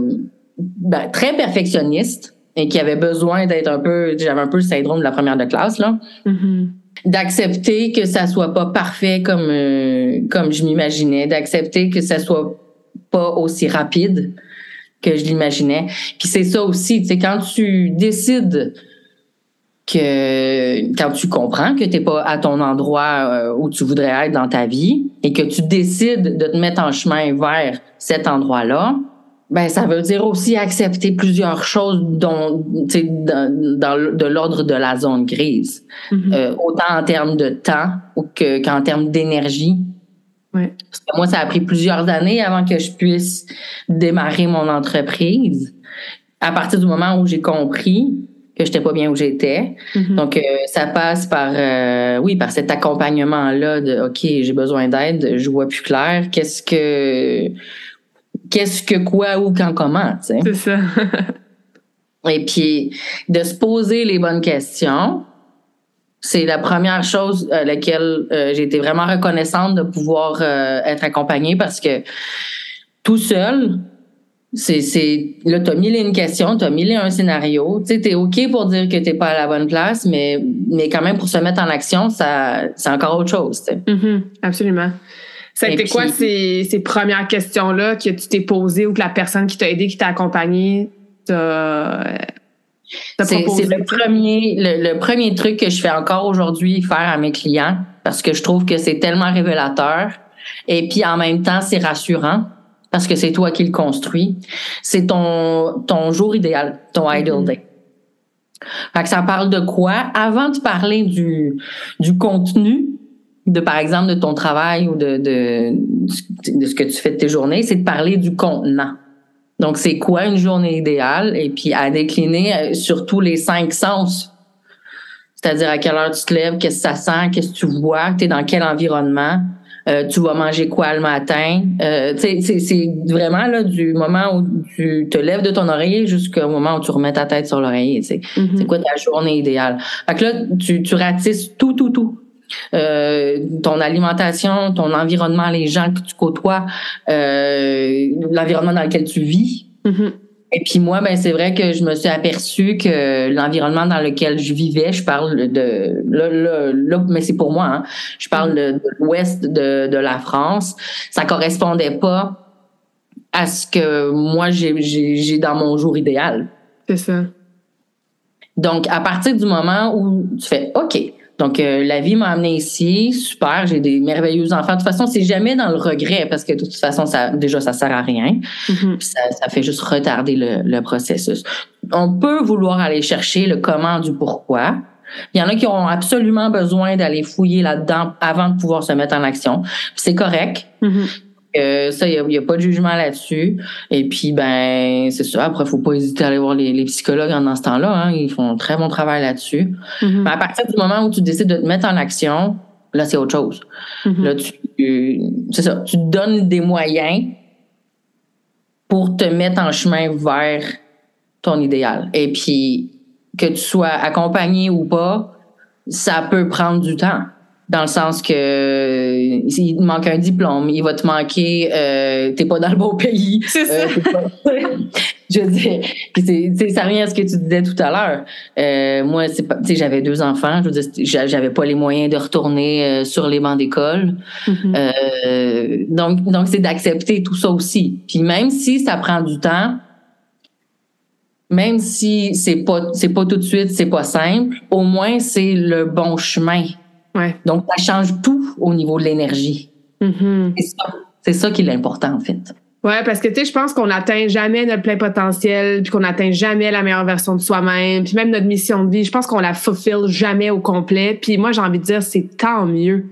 Speaker 2: ben, très perfectionniste et qui avait besoin d'être un peu, j'avais un peu le syndrome de la première de classe, là.
Speaker 1: Mm-hmm.
Speaker 2: D'accepter que ça soit pas parfait comme, comme je m'imaginais, d'accepter que ça soit pas aussi rapide que je l'imaginais. Puis c'est ça aussi, tu sais, quand tu décides que quand tu comprends que tu n'es pas à ton endroit euh, où tu voudrais être dans ta vie et que tu décides de te mettre en chemin vers cet endroit-là, ben ça veut dire aussi accepter plusieurs choses dont dans, dans de l'ordre de la zone grise,
Speaker 1: mm-hmm.
Speaker 2: euh, autant en termes de temps que qu'en termes d'énergie
Speaker 1: parce
Speaker 2: que moi, ça a pris plusieurs années avant que je puisse démarrer mon entreprise. À partir du moment où j'ai compris que j'étais pas bien où j'étais.
Speaker 1: Mm-hmm.
Speaker 2: Donc, euh, ça passe par, euh, oui, par cet accompagnement-là de, OK, j'ai besoin d'aide, je vois plus clair. Qu'est-ce que, qu'est-ce que quoi, où, quand, comment, tu sais?
Speaker 1: C'est ça.
Speaker 2: Et puis, de se poser les bonnes questions c'est la première chose à laquelle euh, j'ai été vraiment reconnaissante de pouvoir euh, être accompagnée parce que tout seul, c'est c'est là t'as mille et une questions, t'as mille et un scénarios. Tu sais, t'es ok pour dire que t'es pas à la bonne place, mais mais quand même pour se mettre en action, ça c'est encore autre chose. Tu sais.
Speaker 1: Mm-hmm. absolument. Ça a été quoi ces, ces premières questions là que tu t'es posées ou que la personne qui t'a aidé, qui t'a accompagné, t'a
Speaker 2: c'est le premier, le, premier truc que je fais encore aujourd'hui faire à mes clients parce que je trouve que c'est tellement révélateur et puis en même temps c'est rassurant parce que c'est toi qui le construis. C'est ton ton jour idéal, ton mm-hmm. ideal day. Fait que ça parle de quoi? Avant de parler du du contenu de par exemple de ton travail ou de de, de ce que tu fais de tes journées, c'est de parler du contenant. Donc, c'est quoi une journée idéale? Et puis, à décliner euh, sur tous les cinq sens. C'est-à-dire à quelle heure tu te lèves, qu'est-ce que ça sent, qu'est-ce que tu vois, tu es dans quel environnement, euh, tu vas manger quoi le matin? Euh, c'est vraiment là du moment où tu te lèves de ton oreiller jusqu'au moment où tu remets ta tête sur l'oreiller.
Speaker 1: Mm-hmm.
Speaker 2: C'est quoi ta journée idéale? Fait que là, tu, tu ratisses tout, tout, tout. Euh, ton alimentation, ton environnement, les gens que tu côtoies, euh, l'environnement dans lequel tu vis.
Speaker 1: Mm-hmm.
Speaker 2: Et puis moi, ben c'est vrai que je me suis aperçue que l'environnement dans lequel je vivais, je parle de là, là, là mais c'est pour moi, hein, je parle de, de l'ouest de, de la France, ça correspondait pas à ce que moi j'ai dans mon jour idéal.
Speaker 1: C'est ça.
Speaker 2: Donc, à partir du moment où tu fais OK, donc euh, la vie m'a amené ici, super, j'ai des merveilleux enfants. De toute façon, c'est jamais dans le regret parce que de toute façon, ça déjà ça sert à rien. Mm-hmm. ça, ça, fait juste retarder le, le, processus. On peut vouloir aller chercher le comment du pourquoi. Il y en a qui ont absolument besoin d'aller fouiller là-dedans avant de pouvoir se mettre en action. C'est correct. Mm-hmm. Euh, ça, il n'y a, pas de jugement là-dessus. Et puis, ben, c'est ça. Après, faut pas hésiter à aller voir les, psychologues en ce temps-là. Hein. Ils font un très bon travail là-dessus. Mm-hmm. Mais à partir du moment où tu décides de te mettre en action, là, c'est autre chose. Mm-hmm. Là, tu, c'est ça. Tu te donnes des moyens pour te mettre en chemin vers ton idéal. Et puis, que tu sois accompagné ou pas, ça peut prendre du temps dans le sens que il te manque un diplôme, il va te manquer, euh, t'es pas dans le bon pays.
Speaker 1: C'est ça.
Speaker 2: Euh, je veux dire, c'est, ça revient à ce que tu disais tout à l'heure. Euh, moi, c'est j'avais deux enfants, je veux dire, j'avais pas les moyens de retourner sur les bancs d'école. Mm-hmm. donc, donc c'est d'accepter tout ça aussi. Puis même si ça prend du temps, même si c'est pas, c'est pas tout de suite, c'est pas simple, au moins c'est le bon chemin donc, ça change tout au niveau de l'énergie. Mm-hmm. C'est ça, qui est l'important, en fait.
Speaker 1: Oui, parce que tu sais, je pense qu'on n'atteint jamais notre plein potentiel, puis qu'on n'atteint jamais la meilleure version de soi-même, puis même notre mission de vie, je pense qu'on la fulfill jamais au complet. Puis moi, j'ai envie de dire, c'est tant mieux.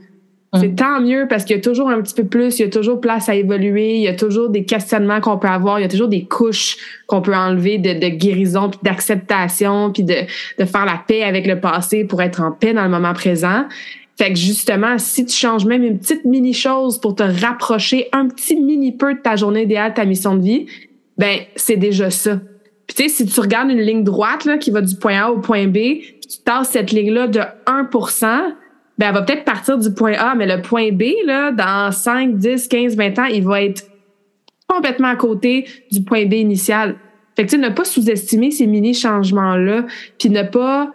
Speaker 1: C'est mm. tant mieux parce qu'il y a toujours un petit peu plus, il y a toujours place à évoluer, il y a toujours des questionnements qu'on peut avoir, il y a toujours des couches qu'on peut enlever de, de guérison, puis d'acceptation, puis de, de faire la paix avec le passé pour être en paix dans le moment présent. Fait que justement, si tu changes même une petite mini chose pour te rapprocher un petit mini peu de ta journée idéale, ta mission de vie, ben c'est déjà ça. Puis tu sais, si tu regardes une ligne droite là, qui va du point A au point B, tu tasses cette ligne-là de 1 ben, elle va peut-être partir du point A, mais le point B, là, dans 5, 10, 15, 20 ans, il va être complètement à côté du point B initial. Fait que, tu sais, ne pas sous-estimer ces mini-changements-là, puis ne pas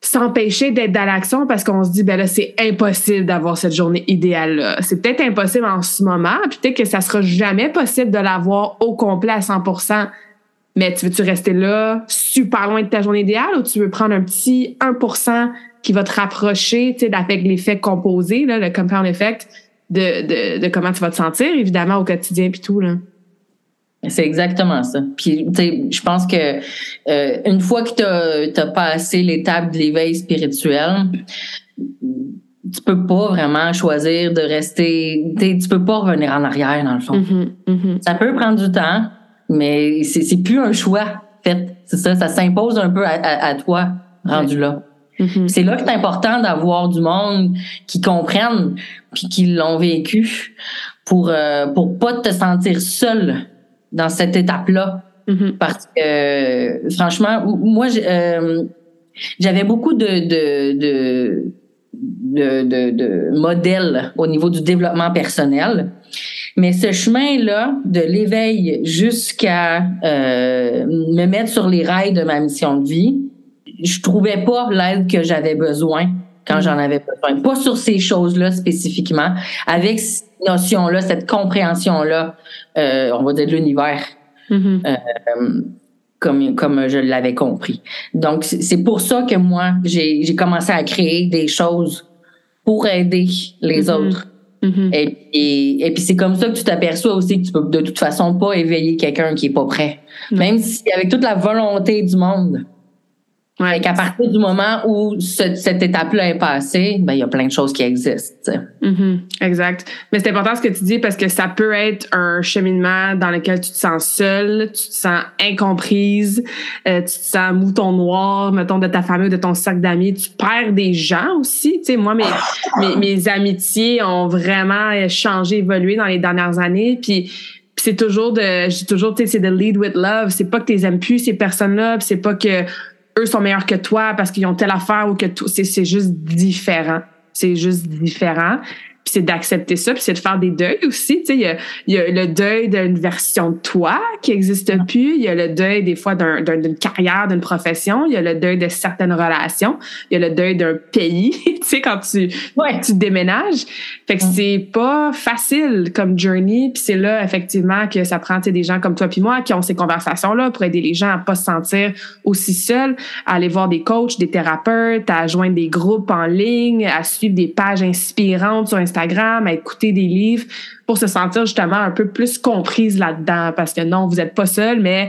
Speaker 1: s'empêcher d'être dans l'action parce qu'on se dit, ben là, c'est impossible d'avoir cette journée idéale-là. C'est peut-être impossible en ce moment, puis peut-être que ça sera jamais possible de l'avoir au complet à 100 mais tu veux-tu rester là, super loin de ta journée idéale, ou tu veux prendre un petit 1% qui va te rapprocher, tu sais, avec l'effet composé, là, le compound effect, de, de, comment tu vas te sentir, évidemment, au quotidien puis tout, là?
Speaker 2: C'est exactement ça. Puis, tu sais, je pense que euh, une fois que tu as, passé l'étape de l'éveil spirituel, tu peux pas vraiment choisir de rester. Tu peux pas revenir en arrière, dans le fond. Mm-hmm, mm-hmm. Ça peut prendre du temps, mais c'est plus un choix. Fait, c'est ça, ça s'impose un peu à, toi, rendu là. Mm-hmm. C'est là que c'est important d'avoir du monde qui comprennent puis qui l'ont vécu pour euh, pour pas te sentir seul dans cette étape-là. Mm-hmm. Parce que franchement, moi euh, j'avais beaucoup de de, de de, de, de, modèles au niveau du développement personnel. Mais ce chemin-là, de l'éveil jusqu'à euh, me mettre sur les rails de ma mission de vie, je trouvais pas l'aide que j'avais besoin quand j'en avais besoin. Pas sur ces choses-là spécifiquement, avec cette notion-là, cette compréhension-là, euh, on va dire de l'univers, mm-hmm. euh, comme, comme je l'avais compris. Donc, c'est pour ça que moi, j'ai commencé à créer des choses pour aider les mm-hmm. autres. Mm-hmm. Et, et, puis c'est comme ça que tu t'aperçois aussi que tu peux de toute façon pas éveiller quelqu'un qui est pas prêt. Même si avec toute la volonté du monde, Ouais, qu'à partir du moment où cette étape-là est passée, ben il y a plein de choses qui existent.
Speaker 1: Mm-hmm. exact. Mais c'est important ce que tu dis parce que ça peut être un cheminement dans lequel tu te sens seule, tu te sens incomprise, euh, tu te sens mouton noir, mettons de ta famille ou de ton cercle d'amis. Tu perds des gens aussi. Tu sais, moi mes, mes, mes amitiés ont vraiment changé, évolué dans les dernières années. Puis c'est toujours de, j'ai toujours, tu sais, c'est de lead with love. C'est pas que tu aimes plus ces personnes-là, c'est pas que eux sont meilleurs que toi parce qu'ils ont telle affaire ou que tout. C'est juste différent. C'est juste différent. Puis c'est d'accepter ça, puis c'est de faire des deuils aussi. Tu sais, il y a, il y a le deuil d'une version de toi qui existe plus. Il y a le deuil des fois d'un, d'une carrière, d'une profession. Il y a le deuil de certaines relations. Il y a le deuil d'un pays. tu sais, quand tu, tu déménages. Fait que c'est pas facile comme journey. Puis c'est là effectivement que ça prend des gens comme toi puis moi qui ont ces conversations-là pour aider les gens à pas se sentir aussi seuls, à aller voir des coachs, des thérapeutes, à joindre des groupes en ligne, à suivre des pages inspirantes sur Instagram Instagram, à écouter des livres pour se sentir justement un peu plus comprise là-dedans. Parce que non, vous n'êtes pas seul, mais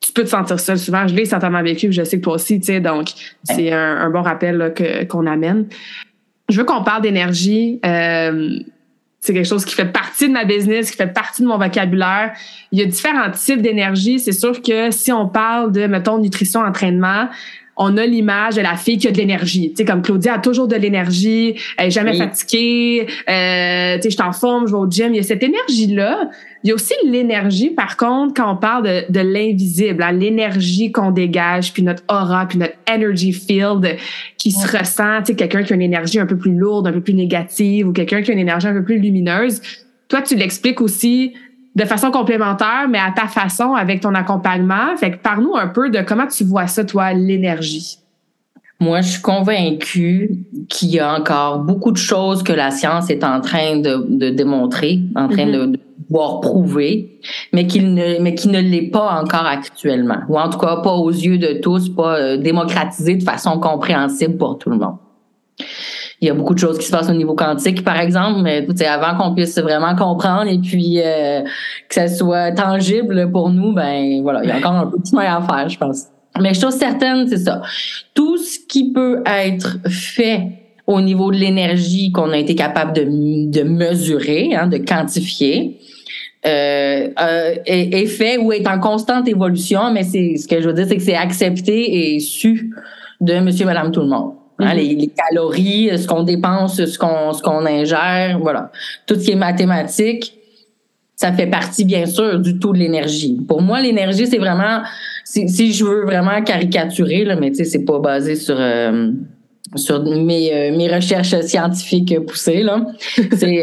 Speaker 1: tu peux te sentir seul souvent. Je l'ai certainement vécu, je sais que toi aussi, tu sais, donc c'est un, bon rappel que, qu'on amène. Je veux qu'on parle d'énergie. Euh, c'est quelque chose qui fait partie de ma business, qui fait partie de mon vocabulaire. Il y a différents types d'énergie. C'est sûr que si on parle de, mettons, nutrition, entraînement, on a l'image de la fille qui a de l'énergie. Tu sais, comme Claudia a toujours de l'énergie, elle est jamais fatiguée, euh, tu sais, je suis en forme, je vais au gym. Il y a cette énergie-là. Il y a aussi l'énergie, par contre, quand on parle de, de l'invisible, hein, l'énergie qu'on dégage, puis notre aura, puis notre energy field qui se ressent. Tu sais, quelqu'un qui a une énergie un peu plus lourde, un peu plus négative, ou quelqu'un qui a une énergie un peu plus lumineuse. Toi, tu l'expliques aussi de façon complémentaire, mais à ta façon avec ton accompagnement. Fait que parle-nous un peu de comment tu vois ça, toi, l'énergie.
Speaker 2: Moi, je suis convaincue qu'il y a encore beaucoup de choses que la science est en train de, démontrer, en train mm-hmm. de, pouvoir prouver, mais qu'il ne, mais qui ne l'est pas encore actuellement. Ou en tout cas, pas aux yeux de tous, pas euh, démocratisé de façon compréhensible pour tout le monde il y a beaucoup de choses qui se passent au niveau quantique, par exemple, mais avant qu'on puisse vraiment comprendre et puis euh, que ça soit tangible pour nous, ben voilà, il y a encore un petit moyen à faire, je pense. Mais suis certaine, c'est ça. Tout ce qui peut être fait au niveau de l'énergie qu'on a été capable de, de mesurer, hein, de quantifier, euh, euh, est, est, fait ou est en constante évolution, mais c'est ce que je veux dire, c'est que c'est accepté et su de monsieur, madame, tout le monde. Hein, mhm. les, calories, ce qu'on dépense, ce qu'on ce qu'on ingère, voilà. Tout ce qui est mathématique, ça fait partie bien sûr du tout de l'énergie. Pour moi, l'énergie, c'est vraiment si, je veux vraiment caricaturer là, mais tu sais, c'est pas basé sur euh, sur mes, euh, mes recherches scientifiques poussées là. c'est euh,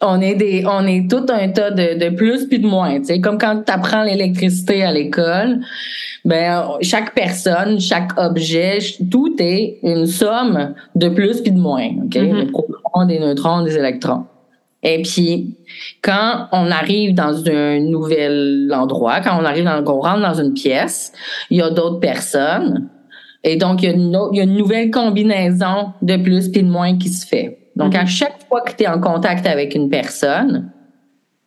Speaker 2: on est des on est tout un tas de, de plus puis de moins, tu sais, comme quand tu apprends l'électricité à l'école ben chaque personne, chaque objet, tout est une somme de plus puis de moins, ok? Mm-hmm. Des protons, des neutrons, des électrons. Et puis, quand on arrive dans un nouvel endroit, quand on arrive dans, on rentre dans une pièce, il y a d'autres personnes. Et donc, il y, a une, il y a une nouvelle combinaison de plus puis de moins qui se fait. Donc, à mm-hmm. chaque fois que tu es en contact avec une personne,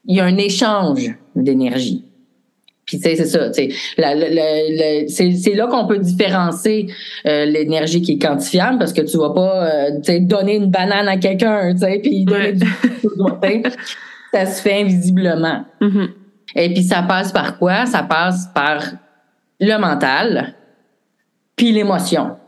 Speaker 2: il y a un échange d'énergie. Puis c'est ça, c'est là qu'on peut différencier euh, l'énergie qui est quantifiable parce que tu vas pas euh, donner une banane à quelqu'un, puis donner du ça se fait invisiblement. Mm-hmm. Et puis ça passe par quoi? Ça passe par le mental puis l'émotion.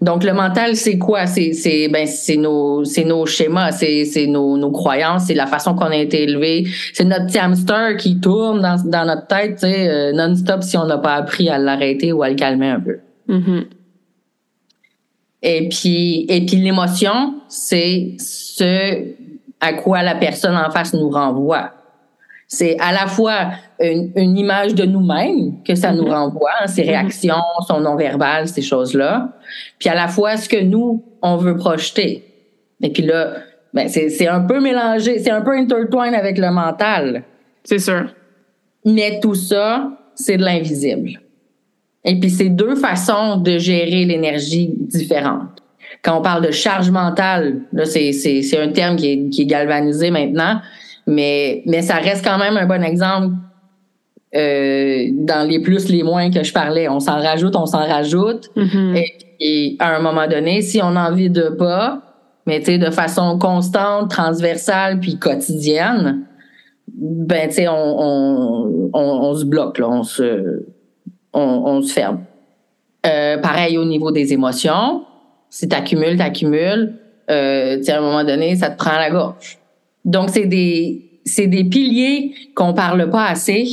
Speaker 2: Donc le mental, c'est quoi? C'est c'est ben c'est nos c'est nos schémas, c'est c'est nos, nos croyances, c'est la façon qu'on a été élevé, c'est notre petit hamster qui tourne dans, dans notre tête, tu sais, euh, non-stop si on n'a pas appris à l'arrêter ou à le calmer un peu. Mm-hmm. Et puis et puis l'émotion, c'est ce à quoi la personne en face nous renvoie. C'est à la fois une, une image de nous-mêmes que ça nous mm-hmm. renvoie, hein, ses mm-hmm. réactions, son non-verbal, ces choses-là. Puis à la fois ce que nous, on veut projeter. Et puis là, ben c'est un peu mélangé, c'est un peu intertwined avec le mental.
Speaker 1: C'est sûr.
Speaker 2: Mais tout ça, c'est de l'invisible. Et puis c'est deux façons de gérer l'énergie différentes. Quand on parle de charge mentale, là c'est un terme qui est, qui est galvanisé maintenant, mais, mais ça reste quand même un bon exemple euh, dans les plus, les moins que je parlais. On s'en rajoute, on s'en rajoute. Mm-hmm. et, à un moment donné, si on a envie de pas, mais tu sais, de façon constante, transversale, puis quotidienne, ben tu sais, on, on, on, se bloque, là, on se, on, on se ferme. Euh, pareil au niveau des émotions. Si t'accumules, t'accumules, euh, tu sais, à un moment donné, ça te prend la gorge. Donc, c'est des, c'est des piliers qu'on parle pas assez,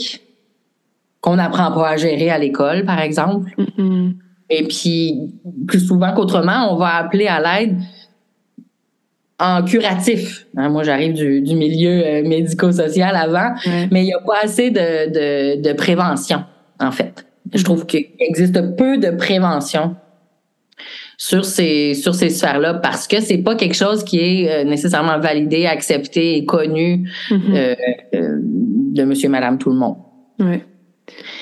Speaker 2: qu'on n'apprend pas à gérer à l'école, par exemple. Mm-hmm. Et puis, plus souvent qu'autrement, on va appeler à l'aide en curatif. Hein, moi, j'arrive du, du, milieu euh, médico-social avant, mais il n'y a pas assez de, de, de, prévention, en fait. Je mm-hmm. trouve qu'il existe peu de prévention sur ces sur ces sphères-là parce que c'est pas quelque chose qui est euh, nécessairement validé, accepté et connu mm-hmm. euh, euh, de monsieur madame tout le monde.
Speaker 1: Oui.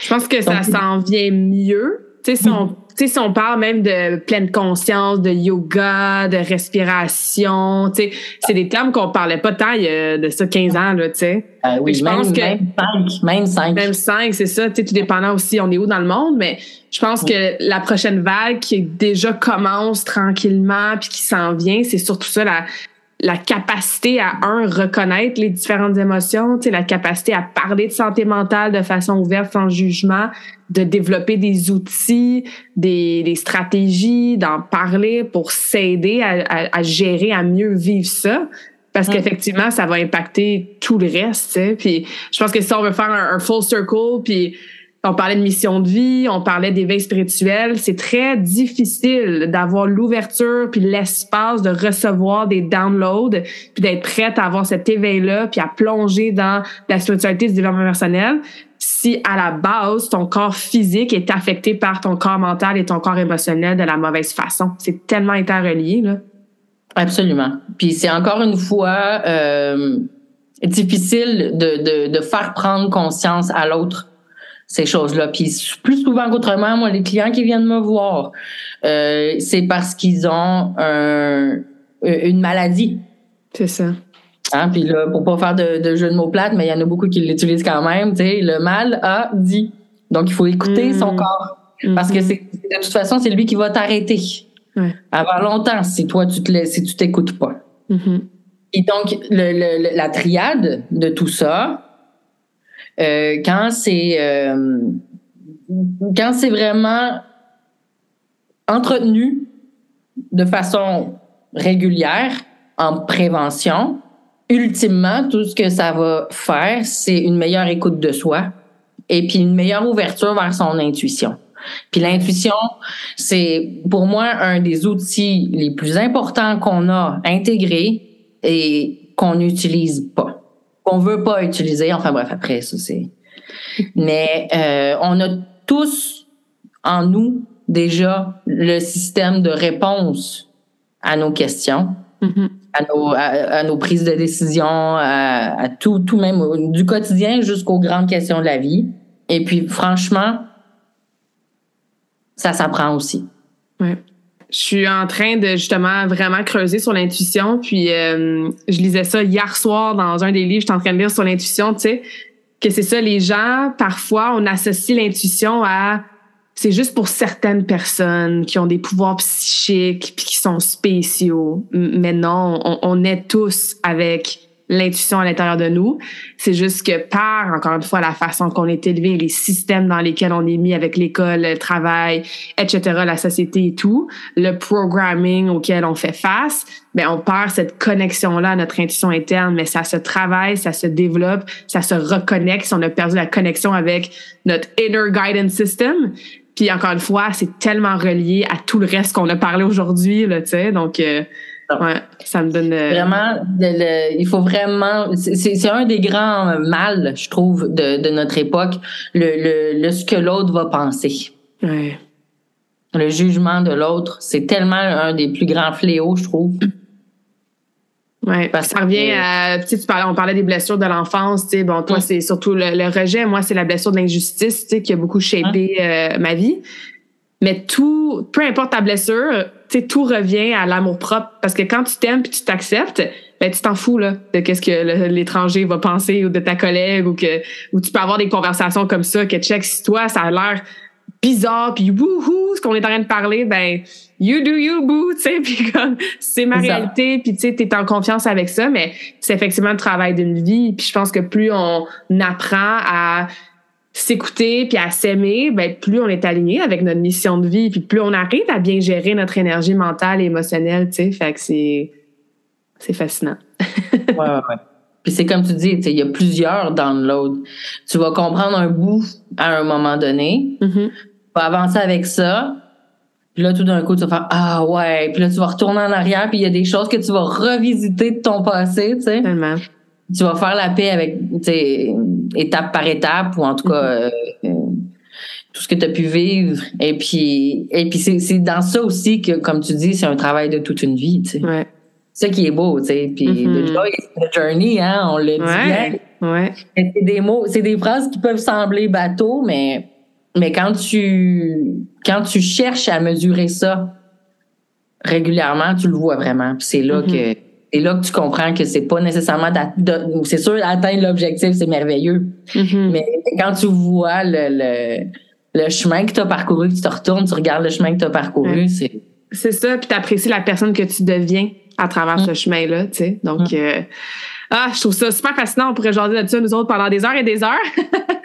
Speaker 1: Je pense que ça s'en vient mieux. Tu sais, si on sais, si on parle même de pleine conscience, de yoga, de respiration, tu sais, c'est des termes qu'on parlait pas tant il y a de ça 15 ans, là, tu sais.
Speaker 2: Euh, oui, je même, pense que, même 5, même 5.
Speaker 1: Même 5, c'est ça, tu sais, tout dépendant aussi, on est où dans le monde, mais je pense que la prochaine vague qui déjà commence tranquillement puis qui s'en vient, c'est surtout ça, la, la capacité à, un, reconnaître les différentes émotions, la capacité à parler de santé mentale de façon ouverte, sans jugement, de développer des outils, des, des stratégies, d'en parler pour s'aider à, à, gérer, à mieux vivre ça. Parce qu'effectivement, ça va impacter tout le reste. Puis je pense que si on veut faire un, un full circle, puis on parlait de mission de vie, on parlait d'éveil spirituel. C'est très difficile d'avoir l'ouverture puis l'espace de recevoir des downloads puis d'être prête à avoir cet éveil-là puis à plonger dans la spiritualité du développement personnel si à la base ton corps physique est affecté par ton corps mental et ton corps émotionnel de la mauvaise façon. C'est tellement interrelié là.
Speaker 2: Absolument. Puis c'est encore une fois euh, difficile de, de, de faire prendre conscience à l'autre ces choses-là. Puis plus souvent qu'autrement, moi, les clients qui viennent me voir, euh, c'est parce qu'ils ont un, une maladie.
Speaker 1: C'est ça.
Speaker 2: Hein? Puis là, pour pas faire de, de jeu de mots plates, mais il y en a beaucoup qui l'utilisent quand même, tu sais, le mal a dit. Donc, il faut écouter son mm. corps. Parce que mm-hmm. c'est, de toute façon, c'est lui qui va t'arrêter. Ouais. Avant longtemps, si toi, tu te si tu t'écoutes pas. Mm-hmm. Et donc, le, le, la triade de tout ça, euh, quand c'est euh, quand c'est vraiment entretenu de façon régulière en prévention, ultimement, tout ce que ça va faire, c'est une meilleure écoute de soi et puis une meilleure ouverture vers son intuition. Puis l'intuition, c'est pour moi un des outils les plus importants qu'on a intégrés et qu'on n'utilise pas qu'on veut pas utiliser. Enfin bref, après ça c'est. Mais euh, on a tous en nous déjà le système de réponse à nos questions, mm-hmm. à, nos, à, nos, prises de décision, à, tout, tout même du quotidien jusqu'aux grandes questions de la vie. Et puis franchement, ça s'apprend aussi.
Speaker 1: Ouais je suis en train de justement vraiment creuser sur l'intuition. Puis euh, je lisais ça hier soir dans un des livres, j'étais en train de lire sur l'intuition, tu sais, que c'est ça, les gens, parfois, on associe l'intuition à c'est juste pour certaines personnes qui ont des pouvoirs psychiques puis qui sont spéciaux. Mais non, on, on est tous avec l'intuition à l'intérieur de nous. C'est juste que par, encore une fois, la façon qu'on est élevé, les systèmes dans lesquels on est mis avec l'école, le travail, etc., la société et tout, le programming auquel on fait face, ben on perd cette connexion-là à notre intuition interne, mais ça se travaille, ça se développe, ça se reconnecte. On a perdu la connexion avec notre inner guidance system, puis encore une fois, c'est tellement relié à tout le reste qu'on a parlé aujourd'hui, là, tu sais. Donc, euh, Ouais, ça me donne. Euh,
Speaker 2: vraiment, il faut vraiment. C'est un des grands mal, je trouve, de, de notre époque, le, le, ce que l'autre va penser.
Speaker 1: Ouais.
Speaker 2: Le jugement de l'autre, c'est tellement un des plus grands fléaux, je trouve.
Speaker 1: Ouais, parce ça revient à, tu sais, tu parlais, on parlait des blessures de l'enfance, tu sais, bon, toi, c'est surtout le, rejet, moi, c'est la blessure de l'injustice, tu sais, qui a beaucoup shapé euh, ma vie. Mais tout, peu importe ta blessure, tu tout revient à l'amour propre. Parce que quand tu t'aimes puis tu t'acceptes, ben, tu t'en fous, là, de qu'est-ce que l'étranger va penser ou de ta collègue ou que, ou tu peux avoir des conversations comme ça que check si toi, ça a l'air bizarre puis wouhou, ce qu'on est en train de parler, ben, you do you boo, tu sais, puis comme, c'est ma réalité puis tu sais, t'es en confiance avec ça, mais c'est effectivement le travail d'une vie puis je pense que plus on apprend à s'écouter puis à s'aimer, ben plus on est aligné avec notre mission de vie, puis plus on arrive à bien gérer notre énergie mentale et émotionnelle, tu sais, fait que c'est c'est fascinant.
Speaker 2: ouais, ouais, ouais. Puis c'est comme tu dis, il y a plusieurs downloads. Tu vas comprendre un bout à un moment donné, mm-hmm. tu vas avancer avec ça, Puis là, tout d'un coup, tu vas faire Ah ouais. Puis là, tu vas retourner en arrière, puis il y a des choses que tu vas revisiter de ton passé, tu sais.
Speaker 1: Tellement.
Speaker 2: Tu vas faire la paix avec, tu sais, étape par étape, ou en tout cas,
Speaker 1: Mm-hmm.
Speaker 2: euh, tout ce que tu as pu vivre. Et puis, et puis c'est, c'est dans ça aussi que, comme tu dis, c'est un travail de toute une vie, tu sais.
Speaker 1: Ouais.
Speaker 2: C'est ça qui est beau, tu sais. Puis,
Speaker 1: Mhm.
Speaker 2: the joy is the journey, hein, on le dit bien.
Speaker 1: Ouais.
Speaker 2: C'est des mots, c'est des phrases qui peuvent sembler bateaux, mais, mais quand tu, quand tu cherches à mesurer ça régulièrement, tu le vois vraiment. Puis c'est là
Speaker 1: Mhm.
Speaker 2: que, c'est là que tu comprends que c'est pas nécessairement, c'est sûr, atteindre l'objectif, c'est merveilleux.
Speaker 1: Mhm.
Speaker 2: Mais quand tu vois le, le, le chemin que tu as parcouru, que tu te retournes, tu regardes le chemin que tu as parcouru, c'est,
Speaker 1: C'est ça, puis t'apprécies la personne que tu deviens à travers
Speaker 2: Mm.
Speaker 1: ce chemin-là, tu sais. Donc, euh, ah, je trouve ça super fascinant. On pourrait jaser là-dessus, nous autres, pendant des heures et des heures.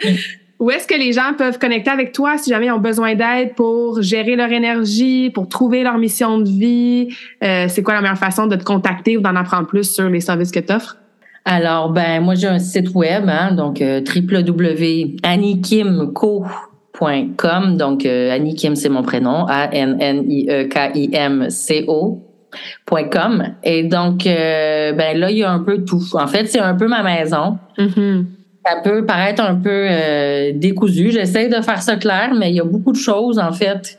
Speaker 1: Où est-ce que les gens peuvent connecter avec toi si jamais ils ont besoin d'aide pour gérer leur énergie, pour trouver leur mission de vie? Euh, c'est quoi la meilleure façon de te contacter ou d'en apprendre plus sur les services que tu offres?
Speaker 2: Alors, ben, moi, j'ai un site web, hein, donc euh, www.annikimco.com. Donc, euh, Annie Kim, c'est mon prénom, A-N-N-I-E-K-I-M-C-O. .com. Et donc, euh, ben là, il y a un peu tout. En fait, c'est un peu ma maison.
Speaker 1: Mhm.
Speaker 2: Ça peut paraître un peu euh, décousu. J'essaie de faire ça clair, mais il y a beaucoup de choses, en fait.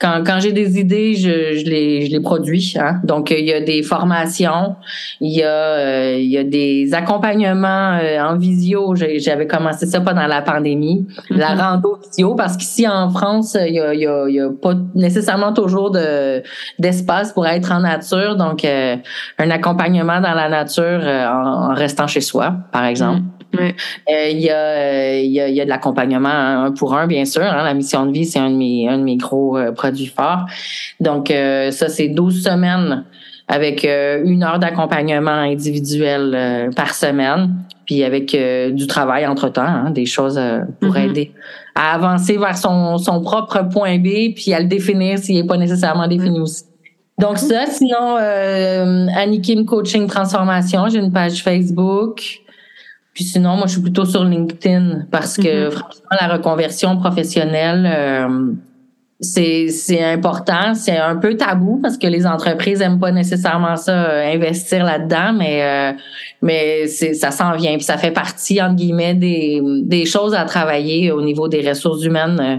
Speaker 2: Quand, quand j'ai des idées, je, je, les, je les produis. Hein? Donc, il y a des formations, il y a, euh, il y a des accompagnements euh, en visio. J'avais commencé ça pendant la pandémie. La
Speaker 1: Mhm.
Speaker 2: rando visio, parce qu'ici, en France, il y a, il y, a, il y a pas nécessairement toujours de d'espace pour être en nature. Donc, euh, un accompagnement dans la nature euh, en, en restant chez soi, par exemple.
Speaker 1: Ouais.
Speaker 2: Euh, Il y, a, euh, il y, a, il y a de l'accompagnement un pour un, bien sûr. hein. La mission de vie, c'est un de mes, un de mes gros euh, produits forts. Donc, euh, ça, c'est 12 semaines avec une heure d'accompagnement individuel par semaine, puis avec du travail entre-temps, hein, des choses pour
Speaker 1: Mhm.
Speaker 2: aider à avancer vers son, son propre point B, puis à le définir s'il n'est pas nécessairement défini aussi. Donc ça, sinon, euh, Annie Kim Coaching Transformation, j'ai une page Facebook. Puis sinon, moi, je suis plutôt sur LinkedIn parce que
Speaker 1: Mhm.
Speaker 2: franchement, la reconversion professionnelle, euh, c'est important. C'est un peu tabou parce que les entreprises aiment pas nécessairement ça, euh, investir là-dedans, mais euh, mais ça s'en vient. Puis ça fait partie entre guillemets des des choses à travailler au niveau des ressources humaines euh,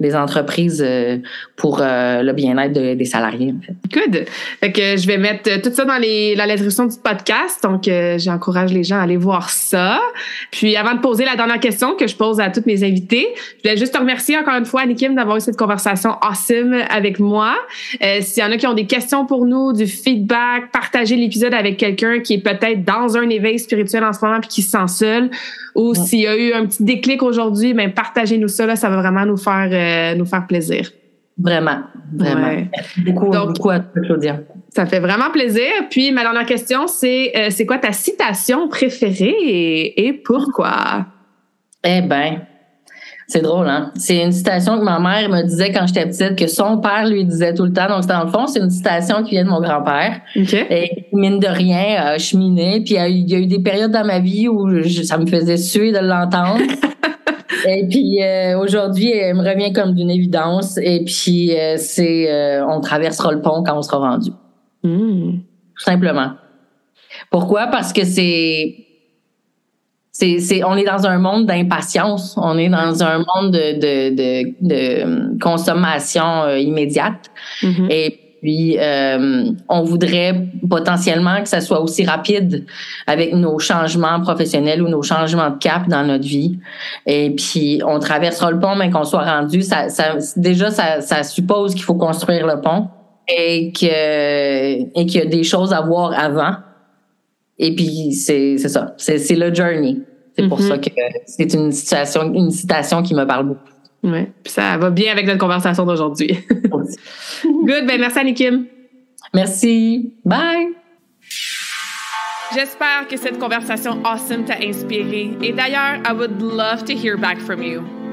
Speaker 2: des entreprises euh, pour le bien-être de- des salariés. En fait.
Speaker 1: Good. Fait que je vais mettre tout ça dans les, la description du podcast. Donc, j'encourage les gens à aller voir ça. Puis, avant de poser la dernière question que je pose à toutes mes invités, je voulais juste te remercier encore une fois, Annie Kim, d'avoir eu cette conversation awesome avec moi. Euh, S'il y en a qui ont des questions pour nous, du feedback, partagez l'épisode avec quelqu'un qui est peut-être dans un éveil spirituel en ce moment puis qui se sent seul. Ou
Speaker 2: Ouais.
Speaker 1: s'il y a eu un petit déclic aujourd'hui, ben partagez-nous ça. Là, ça va vraiment nous faire, euh, nous faire plaisir.
Speaker 2: Vraiment, vraiment.
Speaker 1: Ouais.
Speaker 2: Beaucoup,
Speaker 1: Donc-
Speaker 2: beaucoup à toi, Claudia.
Speaker 1: Ça fait vraiment plaisir. Puis ma dernière question, c'est euh, c'est quoi ta citation préférée et, et pourquoi?
Speaker 2: Eh ben, c'est drôle, hein? C'est une citation que ma mère me disait quand j'étais petite, que son père lui disait tout le temps. Donc, dans le fond, c'est une citation qui vient de mon grand-père.
Speaker 1: OK.
Speaker 2: Et mine de rien, euh, cheminé. Puis il y, a eu- a des périodes dans ma vie où je- ça me faisait suer de l'entendre. Et puis euh, aujourd'hui, elle me revient comme d'une évidence. Et puis euh, c'est euh, on traversera le pont quand on sera rendu.
Speaker 1: Hmm.
Speaker 2: Tout simplement. Pourquoi? Parce que c'est c'est, c'est, on est dans un monde d'impatience, on est dans un monde de, de, de, de consommation euh, immédiate.
Speaker 1: Mhm.
Speaker 2: Et puis, euh, on voudrait potentiellement que ça soit aussi rapide avec nos changements professionnels ou nos changements de cap dans notre vie. Et puis, on traversera le pont, mais qu'on soit rendu, ça, ça, déjà, ça, ça suppose qu'il faut construire le pont et que et qu'il y a des choses à voir avant. Et puis, c'est ça. C'est le journey. C'est pour
Speaker 1: Mhm.
Speaker 2: ça que c'est une situation, une citation qui me parle beaucoup.
Speaker 1: Ouais. Puis ça va bien avec notre conversation d'aujourd'hui. Good. Ben merci Annie Kim.
Speaker 2: Merci. Bye.
Speaker 1: J'espère que cette conversation awesome t'a inspiré. Et d'ailleurs, I would love to hear back from you.